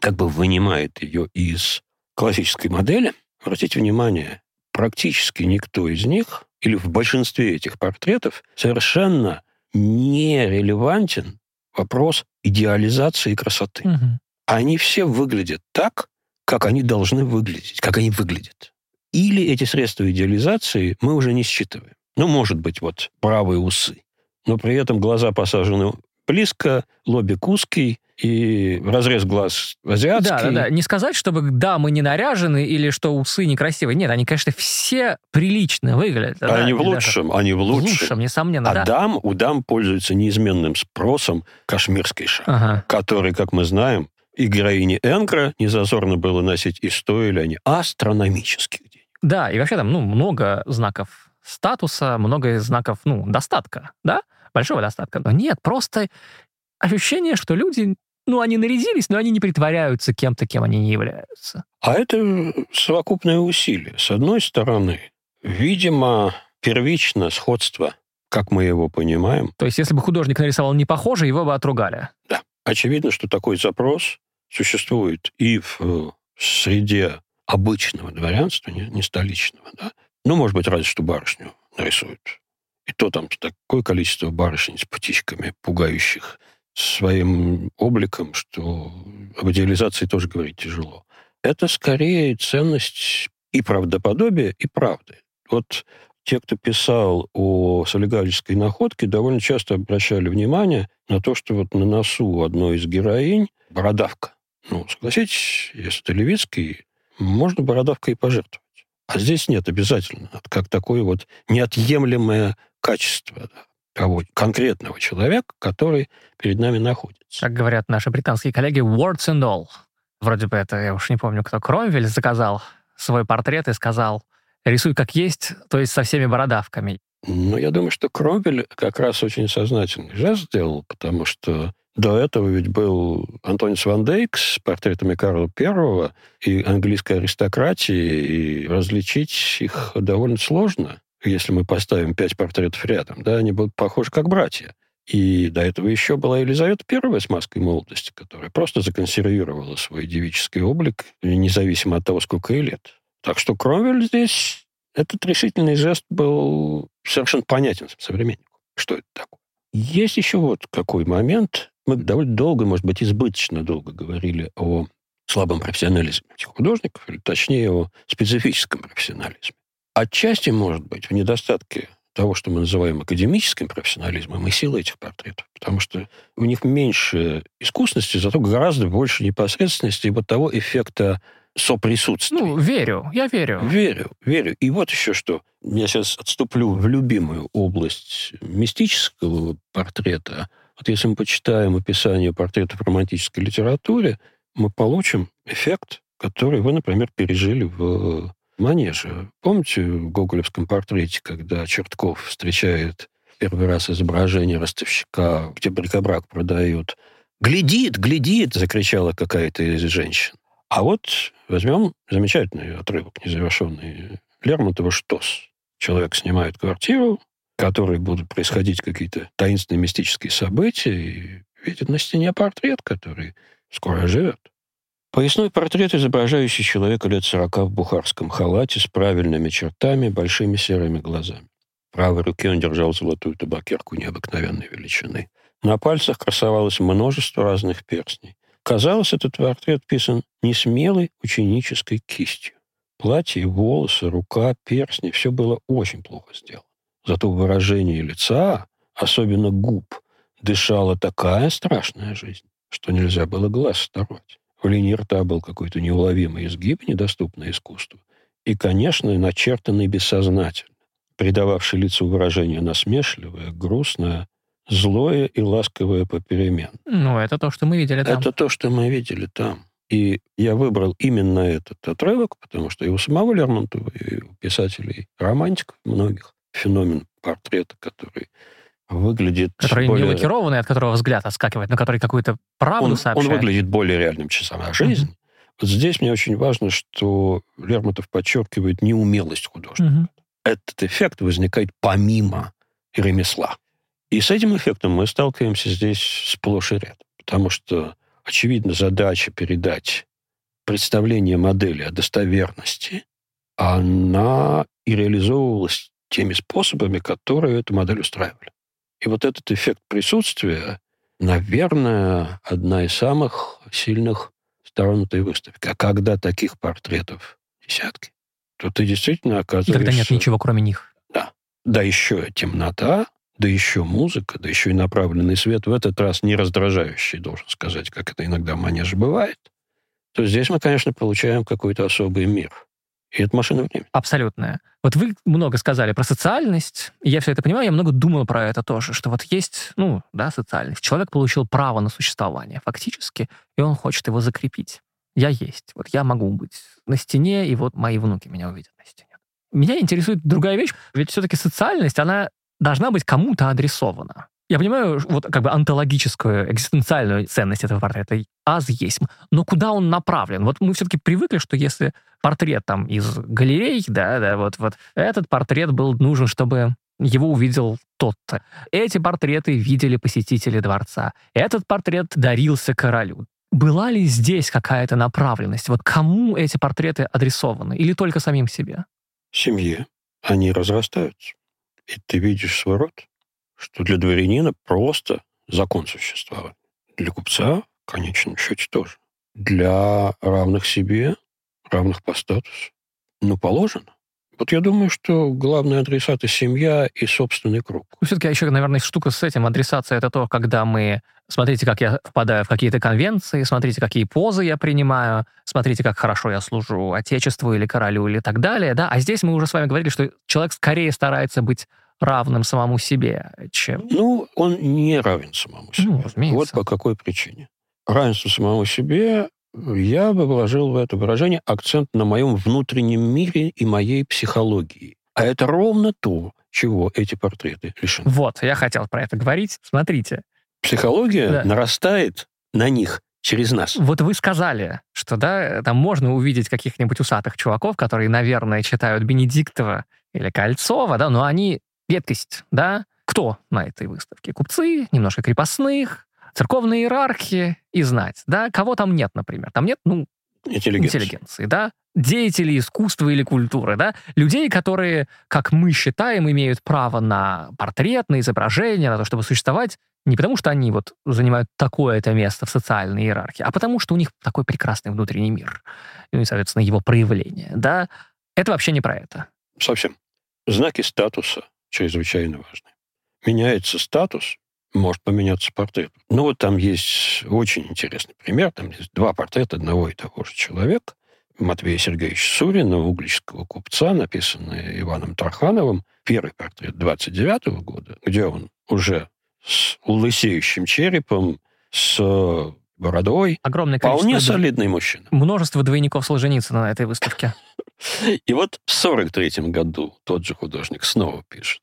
как бы вынимает ее из классической модели. Обратите внимание, практически никто из них, или в большинстве этих портретов, совершенно не релевантен вопрос идеализации красоты. Угу. Они все выглядят так, как они должны выглядеть, как они выглядят. Или эти средства идеализации мы уже не считываем. Ну, может быть, вот правые усы. Но при этом глаза посажены близко, лобик узкий, и разрез глаз азиатский. Да, да, да. Не сказать, чтобы да, мы не наряжены или что усы некрасивые. Нет, они, конечно, все прилично выглядят. Да, они в лучшем, даже... они в лучшем. В лучшем, несомненно, а да. дам, у дам пользуется неизменным спросом кашмирский шаг, ага. который, как мы знаем, и героине Энгра незазорно было носить, и стоили они астрономических денег. Да, и вообще там ну, много знаков статуса, много знаков ну, достатка, да? Большого достатка. Но нет, просто ощущение, что люди ну, они нарядились, но они не притворяются кем-то, кем они не являются. А это совокупное усилие. С одной стороны, видимо, первично сходство, как мы его понимаем. То есть, если бы художник нарисовал не похоже, его бы отругали. Да. Очевидно, что такой запрос существует и в э, среде обычного дворянства, не, не столичного, да. Ну, может быть, разве что барышню нарисуют. И то там такое количество барышень с птичками, пугающих своим обликом, что об идеализации тоже говорить тяжело. Это скорее ценность и правдоподобия, и правды. Вот те, кто писал о солигалической находке, довольно часто обращали внимание на то, что вот на носу одной из героинь бородавка. Ну, согласитесь, если ты левицкий, можно бородавкой и пожертвовать. А здесь нет обязательно, как такое вот неотъемлемое качество. Да того конкретного человека, который перед нами находится. Как говорят наши британские коллеги, words and all. Вроде бы это, я уж не помню, кто, Кромвель заказал свой портрет и сказал, рисуй как есть, то есть со всеми бородавками. Ну, я думаю, что Кромвель как раз очень сознательный жест сделал, потому что до этого ведь был Антонис Ван Дейк с портретами Карла I и английской аристократии, и различить их довольно сложно если мы поставим пять портретов рядом, да, они будут похожи как братья. И до этого еще была Елизавета I с маской молодости, которая просто законсервировала свой девический облик, независимо от того, сколько ей лет. Так что Кромвель здесь, этот решительный жест был совершенно понятен современнику. Что это такое? Есть еще вот какой момент. Мы довольно долго, может быть, избыточно долго говорили о слабом профессионализме этих художников, или точнее о специфическом профессионализме. Отчасти, может быть, в недостатке того, что мы называем академическим профессионализмом и силой этих портретов. Потому что у них меньше искусности, зато гораздо больше непосредственности и вот того эффекта соприсутствия. Ну, верю, я верю. Верю, верю. И вот еще что. Я сейчас отступлю в любимую область мистического портрета. Вот если мы почитаем описание портретов в романтической литературе, мы получим эффект, который вы, например, пережили в манеже. Помните в гоголевском портрете, когда Чертков встречает первый раз изображение ростовщика, где брикобрак продают? «Глядит, глядит!» — закричала какая-то из женщин. А вот возьмем замечательный отрывок, незавершенный Лермонтова «Штос». Человек снимает квартиру, в которой будут происходить какие-то таинственные мистические события, и видит на стене портрет, который скоро живет. Поясной портрет, изображающий человека лет сорока в бухарском халате с правильными чертами, большими серыми глазами. В правой руке он держал золотую табакерку необыкновенной величины. На пальцах красовалось множество разных перстней. Казалось, этот портрет писан несмелой ученической кистью. Платье, волосы, рука, перстни — все было очень плохо сделано. Зато выражение лица, особенно губ, дышала такая страшная жизнь, что нельзя было глаз оторвать. В линии рта был какой-то неуловимый изгиб, недоступный искусству. И, конечно, начертанный бессознательно, придававший лицу выражение насмешливое, грустное, злое и ласковое попеременно. Ну, это то, что мы видели там. Это то, что мы видели там. И я выбрал именно этот отрывок, потому что и у самого Лермонтова, и у писателей романтиков многих феномен портрета, который выглядит... Который более... не лакированный, от которого взгляд отскакивает, но который какую-то правду он, сообщает. Он выглядит более реальным, чем сама жизнь. Mm-hmm. Вот здесь мне очень важно, что Лермонтов подчеркивает неумелость художника. Mm-hmm. Этот эффект возникает помимо ремесла. И с этим эффектом мы сталкиваемся здесь сплошь и рядом. Потому что, очевидно, задача передать представление модели о достоверности, она и реализовывалась теми способами, которые эту модель устраивали. И вот этот эффект присутствия, наверное, одна из самых сильных сторон этой выставки. А когда таких портретов десятки, то ты действительно оказываешься... Когда нет ничего, кроме них. Да. Да еще темнота, да еще музыка, да еще и направленный свет, в этот раз не раздражающий, должен сказать, как это иногда в манеже бывает, то здесь мы, конечно, получаем какой-то особый мир. И это машина времени. Абсолютная. Вот вы много сказали про социальность, и я все это понимаю, я много думал про это тоже, что вот есть, ну, да, социальность. Человек получил право на существование фактически, и он хочет его закрепить. Я есть. Вот я могу быть на стене, и вот мои внуки меня увидят на стене. Меня интересует другая вещь, ведь все-таки социальность, она должна быть кому-то адресована. Я понимаю, вот как бы онтологическую, экзистенциальную ценность этого портрета. Аз есть. Но куда он направлен? Вот мы все-таки привыкли, что если портрет там из галерей, да, да, вот, вот этот портрет был нужен, чтобы его увидел тот-то. Эти портреты видели посетители дворца. Этот портрет дарился королю. Была ли здесь какая-то направленность? Вот кому эти портреты адресованы? Или только самим себе? Семье. Они разрастаются. И ты видишь свой род что для дворянина просто закон существования. Для купца, в конечном счете, тоже. Для равных себе, равных по статусу, ну, положено. Вот я думаю, что главный адресат – семья и собственный круг. Ну, все-таки еще, наверное, штука с этим. Адресация – это то, когда мы... Смотрите, как я впадаю в какие-то конвенции, смотрите, какие позы я принимаю, смотрите, как хорошо я служу отечеству или королю или так далее. Да? А здесь мы уже с вами говорили, что человек скорее старается быть равным самому себе, чем... Ну, он не равен самому себе. Ну, разумеется. Вот по какой причине. Равенство самому себе я бы вложил в это выражение акцент на моем внутреннем мире и моей психологии. А это ровно то, чего эти портреты лишены. Вот, я хотел про это говорить. Смотрите. Психология да. нарастает на них через нас. Вот вы сказали, что да, там можно увидеть каких-нибудь усатых чуваков, которые, наверное, читают Бенедиктова или Кольцова, да, но они редкость, да? Кто на этой выставке? Купцы, немножко крепостных, церковные иерархи и знать, да? Кого там нет, например? Там нет, ну, интеллигенции, интеллигенции да? Деятелей искусства или культуры, да? Людей, которые, как мы считаем, имеют право на портрет, на изображение, на то, чтобы существовать, не потому, что они вот занимают такое-то место в социальной иерархии, а потому, что у них такой прекрасный внутренний мир. И, соответственно, его проявление, да? Это вообще не про это. Совсем. Знаки статуса, чрезвычайно важны. Меняется статус, может поменяться портрет. Ну вот там есть очень интересный пример. Там есть два портрета одного и того же человека. Матвея Сергеевича Сурина, углического купца, написанный Иваном Тархановым. Первый портрет 29 -го года, где он уже с лысеющим черепом, с бородой. Огромное количество... Вполне солидный мужчина. Множество двойников Солженицына на этой выставке. И вот в 43 году тот же художник снова пишет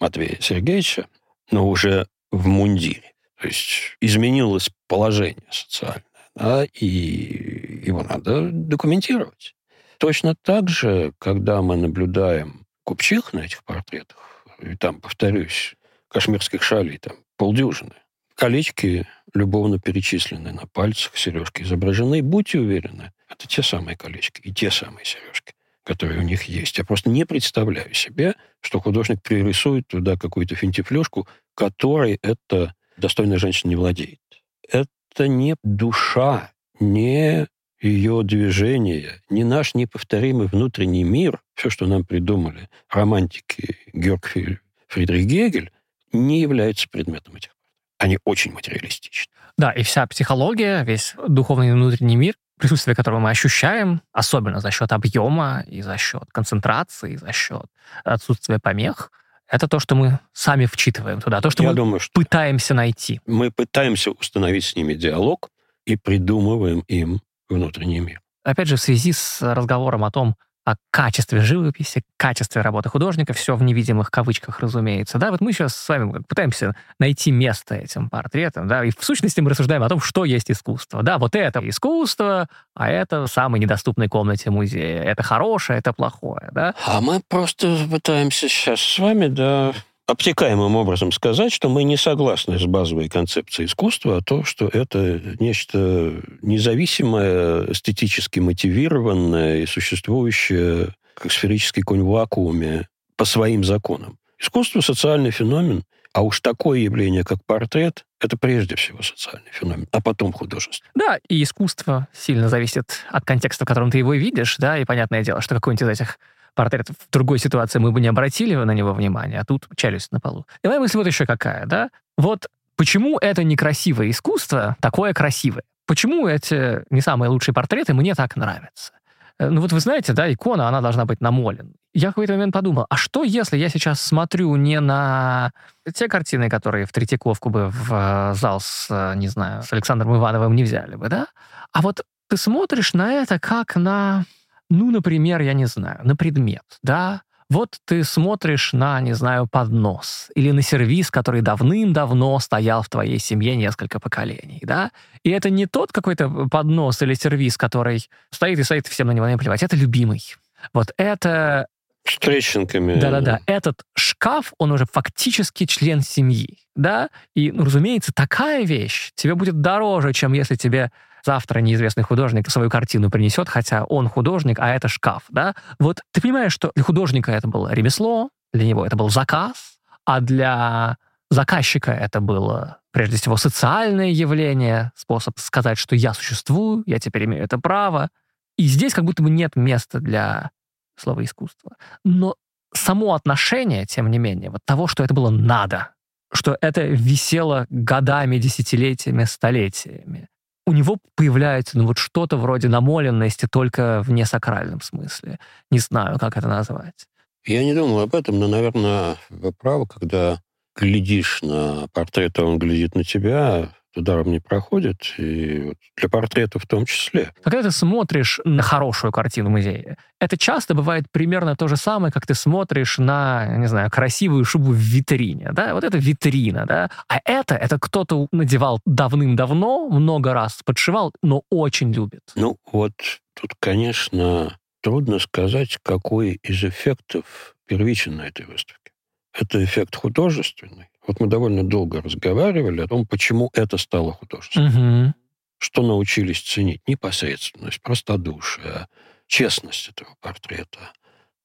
Матвея Сергеевича, но уже в мундире. То есть изменилось положение социальное, да, и его надо документировать. Точно так же, когда мы наблюдаем купчих на этих портретах, и там, повторюсь, кашмирских шалей там полдюжины, колечки любовно перечислены на пальцах, сережки изображены. Будьте уверены, это те самые колечки и те самые сережки, которые у них есть. Я просто не представляю себе, что художник пририсует туда какую-то финтифлюшку, которой эта достойная женщина не владеет. Это не душа, не ее движение, не наш неповторимый внутренний мир, все, что нам придумали романтики Георг Фридрих Гегель, не является предметом этих они очень материалистичны. Да, и вся психология, весь духовный внутренний мир, присутствие которого мы ощущаем, особенно за счет объема и за счет концентрации, и за счет отсутствия помех, это то, что мы сами вчитываем туда, то, что Я мы думаю, что пытаемся найти. Мы пытаемся установить с ними диалог и придумываем им внутренний мир. Опять же, в связи с разговором о том, о качестве живописи, качестве работы художника, все в невидимых кавычках, разумеется. Да, вот мы сейчас с вами пытаемся найти место этим портретам, да, и в сущности мы рассуждаем о том, что есть искусство. Да, вот это искусство, а это в самой недоступной комнате музея. Это хорошее, это плохое, да. А мы просто пытаемся сейчас с вами, да, обтекаемым образом сказать, что мы не согласны с базовой концепцией искусства, а то, что это нечто независимое, эстетически мотивированное и существующее как сферический конь в вакууме по своим законам. Искусство – социальный феномен, а уж такое явление, как портрет, это прежде всего социальный феномен, а потом художество. Да, и искусство сильно зависит от контекста, в котором ты его видишь, да, и понятное дело, что какой-нибудь из этих портрет в другой ситуации мы бы не обратили на него внимания, а тут челюсть на полу. И моя мысль вот еще какая, да? Вот почему это некрасивое искусство такое красивое? Почему эти не самые лучшие портреты мне так нравятся? Э, ну вот вы знаете, да, икона, она должна быть намолена. Я в какой-то момент подумал, а что если я сейчас смотрю не на те картины, которые в Третьяковку бы в э, зал с, э, не знаю, с Александром Ивановым не взяли бы, да? А вот ты смотришь на это как на, ну, например, я не знаю, на предмет, да? Вот ты смотришь на, не знаю, поднос или на сервис, который давным-давно стоял в твоей семье несколько поколений, да? И это не тот какой-то поднос или сервис, который стоит и стоит, всем на него наплевать. Это любимый. Вот это... С трещинками. Да-да-да. Этот шкаф, он уже фактически член семьи, да? И, ну, разумеется, такая вещь тебе будет дороже, чем если тебе завтра неизвестный художник свою картину принесет, хотя он художник, а это шкаф, да? Вот ты понимаешь, что для художника это было ремесло, для него это был заказ, а для заказчика это было прежде всего социальное явление, способ сказать, что я существую, я теперь имею это право. И здесь как будто бы нет места для слова искусства. Но само отношение, тем не менее, вот того, что это было надо, что это висело годами, десятилетиями, столетиями, у него появляется ну, вот что-то вроде намоленности только в несакральном смысле. Не знаю, как это назвать. Я не думал об этом, но, наверное, вы правы, когда глядишь на портрет, а он глядит на тебя, ударом не проходит, и для портрета в том числе. Когда ты смотришь на хорошую картину музея, это часто бывает примерно то же самое, как ты смотришь на, не знаю, красивую шубу в витрине, да, вот это витрина, да, а это, это кто-то надевал давным-давно, много раз подшивал, но очень любит. Ну, вот тут, конечно, трудно сказать, какой из эффектов первичен на этой выставке. Это эффект художественный, вот мы довольно долго разговаривали о том, почему это стало художеством. Угу. Что научились ценить? Непосредственность, простодушие, честность этого портрета.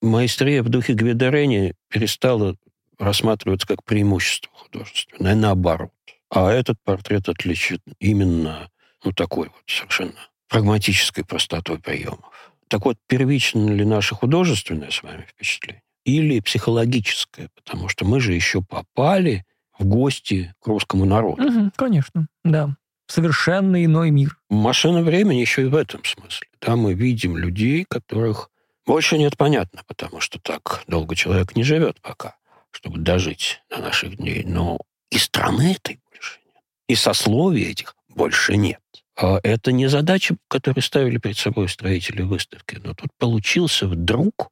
Маэстрия в духе Гвидорени перестала рассматриваться как преимущество художественное, наоборот. А этот портрет отличит именно ну, такой вот совершенно прагматической простотой приемов. Так вот, первично ли наше художественное с вами впечатление? Или психологическое, потому что мы же еще попали в гости к русскому народу. Угу, конечно, да. Совершенно иной мир. Машина времени еще и в этом смысле. Да, мы видим людей, которых больше нет понятно, потому что так долго человек не живет пока, чтобы дожить до наших дней. Но и страны этой больше нет. И сословий этих больше нет. А это не задача, которую ставили перед собой строители выставки. Но тут получился вдруг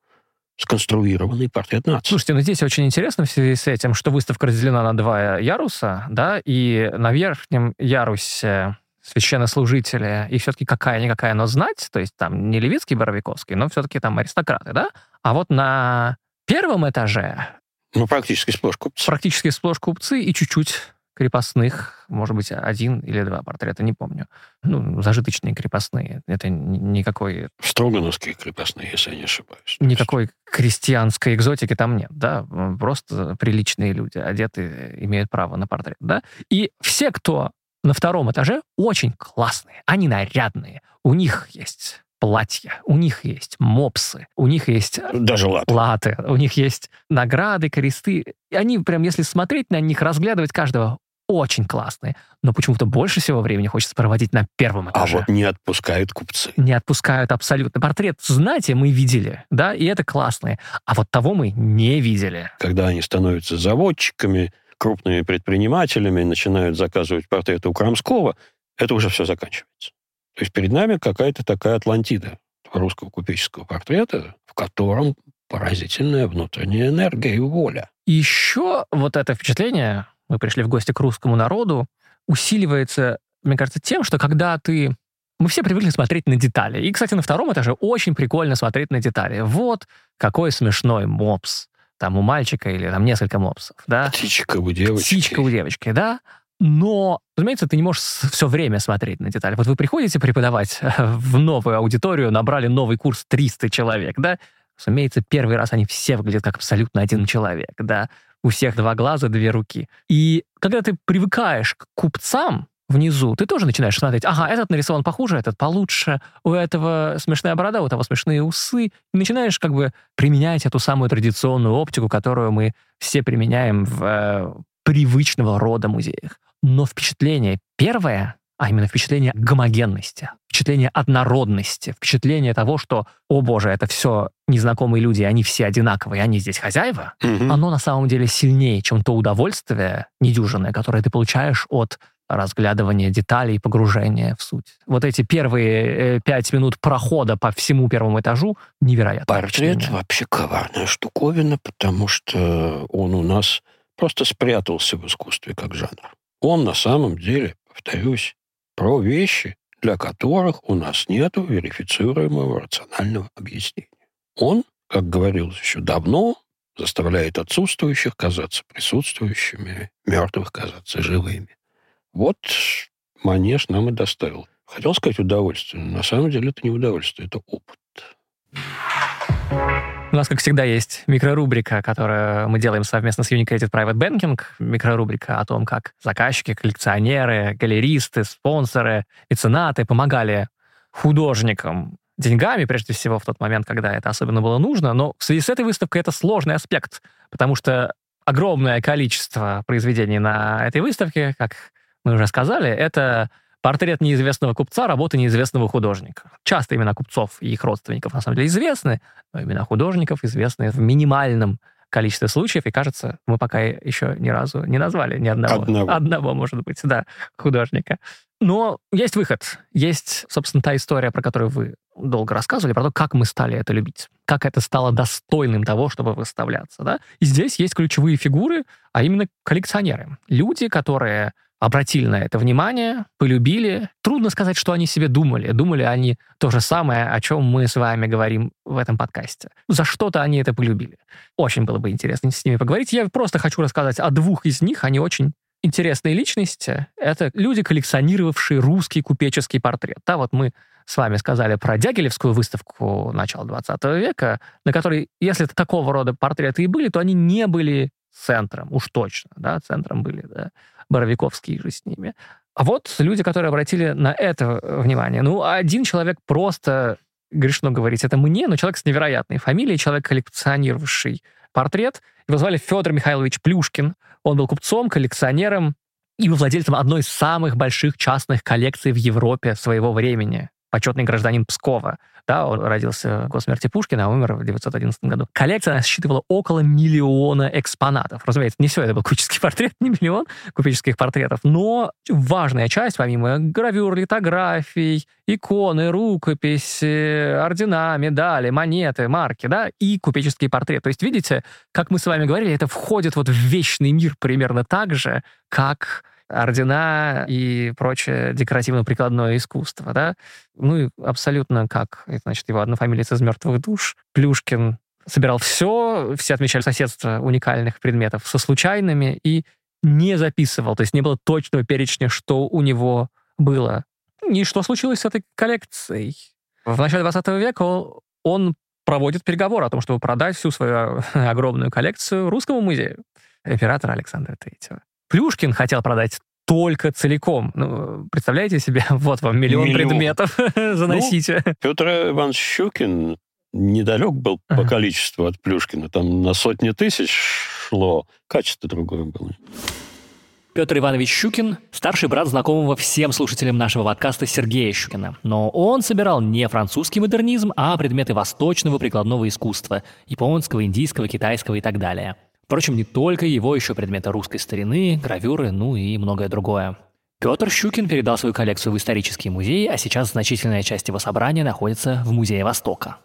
сконструированный портрет нации. Слушайте, ну здесь очень интересно в связи с этим, что выставка разделена на два яруса, да, и на верхнем ярусе священнослужители и все-таки какая-никакая, но знать, то есть там не Левицкий, Боровиковский, но все-таки там аристократы, да? А вот на первом этаже... Ну, практически сплошь купцы. Практически сплошь купцы и чуть-чуть крепостных, может быть, один или два портрета, не помню. Ну, зажиточные крепостные. Это никакой... Строгановские крепостные, если я не ошибаюсь. Никакой крестьянской экзотики там нет, да. Просто приличные люди, одеты, имеют право на портрет, да. И все, кто на втором этаже, очень классные. Они нарядные. У них есть платья, у них есть мопсы, у них есть... Даже латы. Латы, у них есть награды, кресты. И они прям, если смотреть на них, разглядывать каждого, очень классные, но почему-то больше всего времени хочется проводить на первом а этаже. А вот не отпускают купцы. Не отпускают абсолютно. Портрет знаете, мы видели, да, и это классные. А вот того мы не видели. Когда они становятся заводчиками, крупными предпринимателями, начинают заказывать портреты у Крамского, это уже все заканчивается. То есть перед нами какая-то такая Атлантида русского купеческого портрета, в котором поразительная внутренняя энергия и воля. Еще вот это впечатление, мы пришли в гости к русскому народу, усиливается, мне кажется, тем, что когда ты... Мы все привыкли смотреть на детали. И, кстати, на втором этаже очень прикольно смотреть на детали. Вот какой смешной мопс. Там у мальчика или там несколько мопсов, да? Птичка у девочки. Птичка у девочки, да? Но, разумеется, ты не можешь все время смотреть на детали. Вот вы приходите преподавать в новую аудиторию, набрали новый курс 300 человек, да? Разумеется, первый раз они все выглядят как абсолютно один человек, да? У всех два глаза, две руки. И когда ты привыкаешь к купцам, внизу, ты тоже начинаешь смотреть, ага, этот нарисован похуже, этот получше, у этого смешная борода, у того смешные усы. И начинаешь как бы применять эту самую традиционную оптику, которую мы все применяем в э, привычного рода музеях. Но впечатление первое, а именно впечатление гомогенности, впечатление однородности, впечатление того, что, о боже, это все незнакомые люди, они все одинаковые, они здесь хозяева, Мгм. оно на самом деле сильнее, чем то удовольствие недюжинное, которое ты получаешь от разглядывания деталей, погружения в суть. Вот эти первые э, пять минут прохода по всему первому этажу невероятно. Портрет вообще коварная штуковина, потому что он у нас просто спрятался в искусстве как жанр. Он на самом деле, повторюсь, про вещи, для которых у нас нет верифицируемого рационального объяснения. Он, как говорилось еще давно, заставляет отсутствующих казаться присутствующими, мертвых казаться живыми. Вот манеж нам и доставил. Хотел сказать удовольствие, но на самом деле это не удовольствие, это опыт. У нас, как всегда, есть микрорубрика, которую мы делаем совместно с Unicredit Private Banking. Микрорубрика о том, как заказчики, коллекционеры, галеристы, спонсоры, меценаты помогали художникам деньгами, прежде всего, в тот момент, когда это особенно было нужно. Но в связи с этой выставкой это сложный аспект, потому что огромное количество произведений на этой выставке, как мы уже сказали, это портрет неизвестного купца, работы неизвестного художника. Часто имена купцов и их родственников на самом деле известны, но имена художников известны в минимальном количестве случаев, и, кажется, мы пока еще ни разу не назвали ни одного. Одного. Одного, может быть, да, художника. Но есть выход. Есть, собственно, та история, про которую вы долго рассказывали, про то, как мы стали это любить, как это стало достойным того, чтобы выставляться. Да? И здесь есть ключевые фигуры, а именно коллекционеры. Люди, которые обратили на это внимание, полюбили. Трудно сказать, что они себе думали. Думали они то же самое, о чем мы с вами говорим в этом подкасте. За что-то они это полюбили. Очень было бы интересно с ними поговорить. Я просто хочу рассказать о двух из них. Они очень интересные личности. Это люди, коллекционировавшие русский купеческий портрет. Да, вот мы с вами сказали про Дягилевскую выставку начала 20 века, на которой, если такого рода портреты и были, то они не были центром, уж точно, да, центром были, да, Боровиковские же с ними. А вот люди, которые обратили на это внимание. Ну, один человек просто, грешно говорить, это мне, но человек с невероятной фамилией, человек, коллекционировавший портрет. Его звали Федор Михайлович Плюшкин. Он был купцом, коллекционером и владельцем одной из самых больших частных коллекций в Европе своего времени. Почетный гражданин Пскова. Да, он родился в смерти Пушкина, а умер в 1911 году. Коллекция насчитывала около миллиона экспонатов. Разумеется, не все это был купеческий портрет, не миллион купеческих портретов, но важная часть, помимо гравюр, литографий, иконы, рукописи, ордена, медали, монеты, марки, да, и купеческий портрет. То есть, видите, как мы с вами говорили, это входит вот в вечный мир примерно так же, как ордена и прочее декоративно-прикладное искусство, да. Ну и абсолютно как, значит, его однофамилец из «Мертвых душ», Плюшкин собирал все, все отмечали соседство уникальных предметов со случайными и не записывал, то есть не было точного перечня, что у него было. И что случилось с этой коллекцией? В начале 20 века он проводит переговоры о том, чтобы продать всю свою огромную коллекцию русскому музею императора Александра III. Плюшкин хотел продать только целиком. Ну, представляете себе, вот вам миллион, Миллион. предметов, заносите. Петр Иванович Щукин недалек был по количеству от Плюшкина. Там на сотни тысяч шло. Качество другое было. Петр Иванович Щукин – старший брат знакомого всем слушателям нашего подкаста Сергея Щукина. Но он собирал не французский модернизм, а предметы восточного прикладного искусства – японского, индийского, китайского и так далее. Впрочем, не только его, еще предметы русской старины, гравюры, ну и многое другое. Петр Щукин передал свою коллекцию в исторический музей, а сейчас значительная часть его собрания находится в Музее Востока.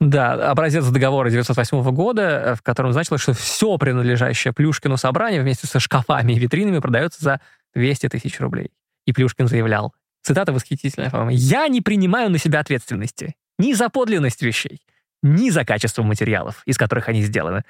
Да, образец договора 1908 года, э, в котором значилось, что все принадлежащее Плюшкину собрание вместе со шкафами и витринами продается за 200 тысяч рублей. И Плюшкин заявлял, цитата восхитительная, «Я не принимаю на себя ответственности ни за подлинность вещей, ни за качество материалов, из которых они сделаны.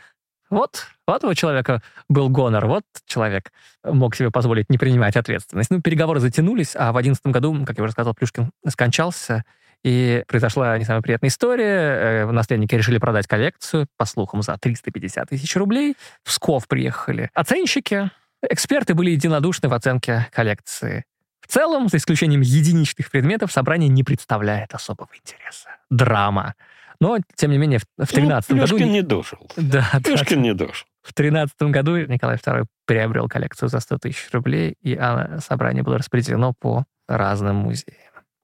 Вот, у человека был гонор, вот человек мог себе позволить не принимать ответственность. Ну, переговоры затянулись, а в 11 году, как я уже сказал, Плюшкин скончался, и произошла не самая приятная история. Э, Наследники решили продать коллекцию, по слухам, за 350 тысяч рублей. В Псков приехали оценщики, Эксперты были единодушны в оценке коллекции. В целом, за исключением единичных предметов, собрание не представляет особого интереса. Драма. Но, тем не менее, в 13 ну, году... Плюшкин не дожил. Да, да, Плюшкин не дожил. В 13 году Николай II приобрел коллекцию за 100 тысяч рублей, и а, собрание было распределено по разным музеям.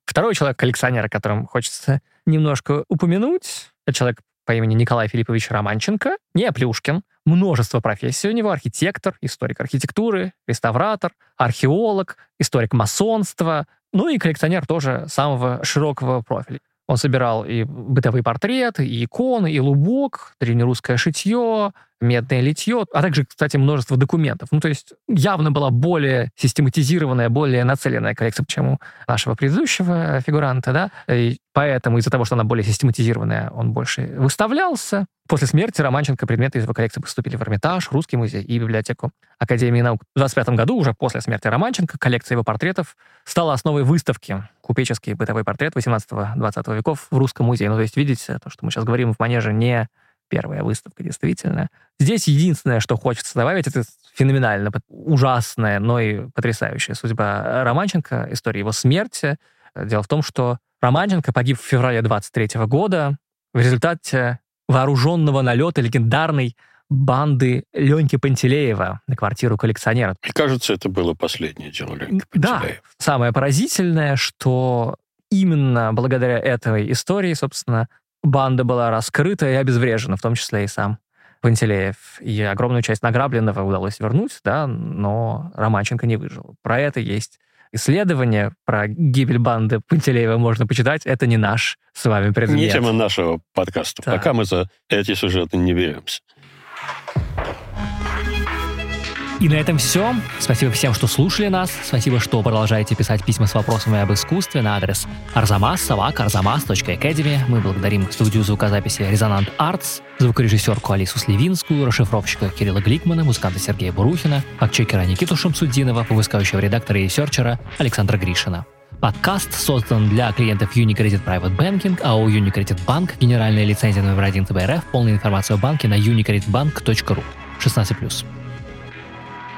Второй человек-коллекционер, о котором хочется немножко упомянуть, это человек по имени Николай Филиппович Романченко, не Плюшкин. Множество профессий у него. Архитектор, историк архитектуры, реставратор, археолог, историк масонства, ну и коллекционер тоже самого широкого профиля. Он собирал и бытовые портреты, и иконы, и лубок, древнерусское шитье, медное литье, а также, кстати, множество документов. Ну, то есть явно была более систематизированная, более нацеленная коллекция, чем у нашего предыдущего фигуранта, да, и поэтому из-за того, что она более систематизированная, он больше выставлялся. После смерти Романченко предметы из его коллекции поступили в Эрмитаж, Русский музей и библиотеку Академии наук. В 25 году, уже после смерти Романченко, коллекция его портретов стала основой выставки «Купеческий бытовой портрет 18-20 веков» в Русском музее. Ну, то есть, видите, то, что мы сейчас говорим в манеже, не первая выставка, действительно. Здесь единственное, что хочется добавить, это феноменально ужасная, но и потрясающая судьба Романченко, история его смерти. Дело в том, что Романченко погиб в феврале 23 года в результате вооруженного налета легендарной банды Леньки Пантелеева на квартиру коллекционера. И кажется, это было последнее дело Леньки Пантелеева. Да. Самое поразительное, что именно благодаря этой истории, собственно, банда была раскрыта и обезврежена, в том числе и сам Пантелеев. И огромную часть награбленного удалось вернуть, да, но Романченко не выжил. Про это есть исследование, про гибель банды Пантелеева можно почитать. Это не наш с вами предмет. Не тема нашего подкаста. Да. Пока мы за эти сюжеты не беремся. И на этом все. Спасибо всем, что слушали нас. Спасибо, что продолжаете писать письма с вопросами об искусстве на адрес arzamas.arzamas.academy. Мы благодарим студию звукозаписи «Резонант Артс», звукорежиссерку Алису Сливинскую, расшифровщика Кирилла Гликмана, музыканта Сергея Бурухина, фактчекера Никиту Шамсудинова, выпускающего редактора и серчера Александра Гришина. Подкаст создан для клиентов Unicredit Private Banking, а у Unicredit Bank генеральная лицензия номер 1 ТБРФ, полная информация о банке на unicreditbank.ru. 16+.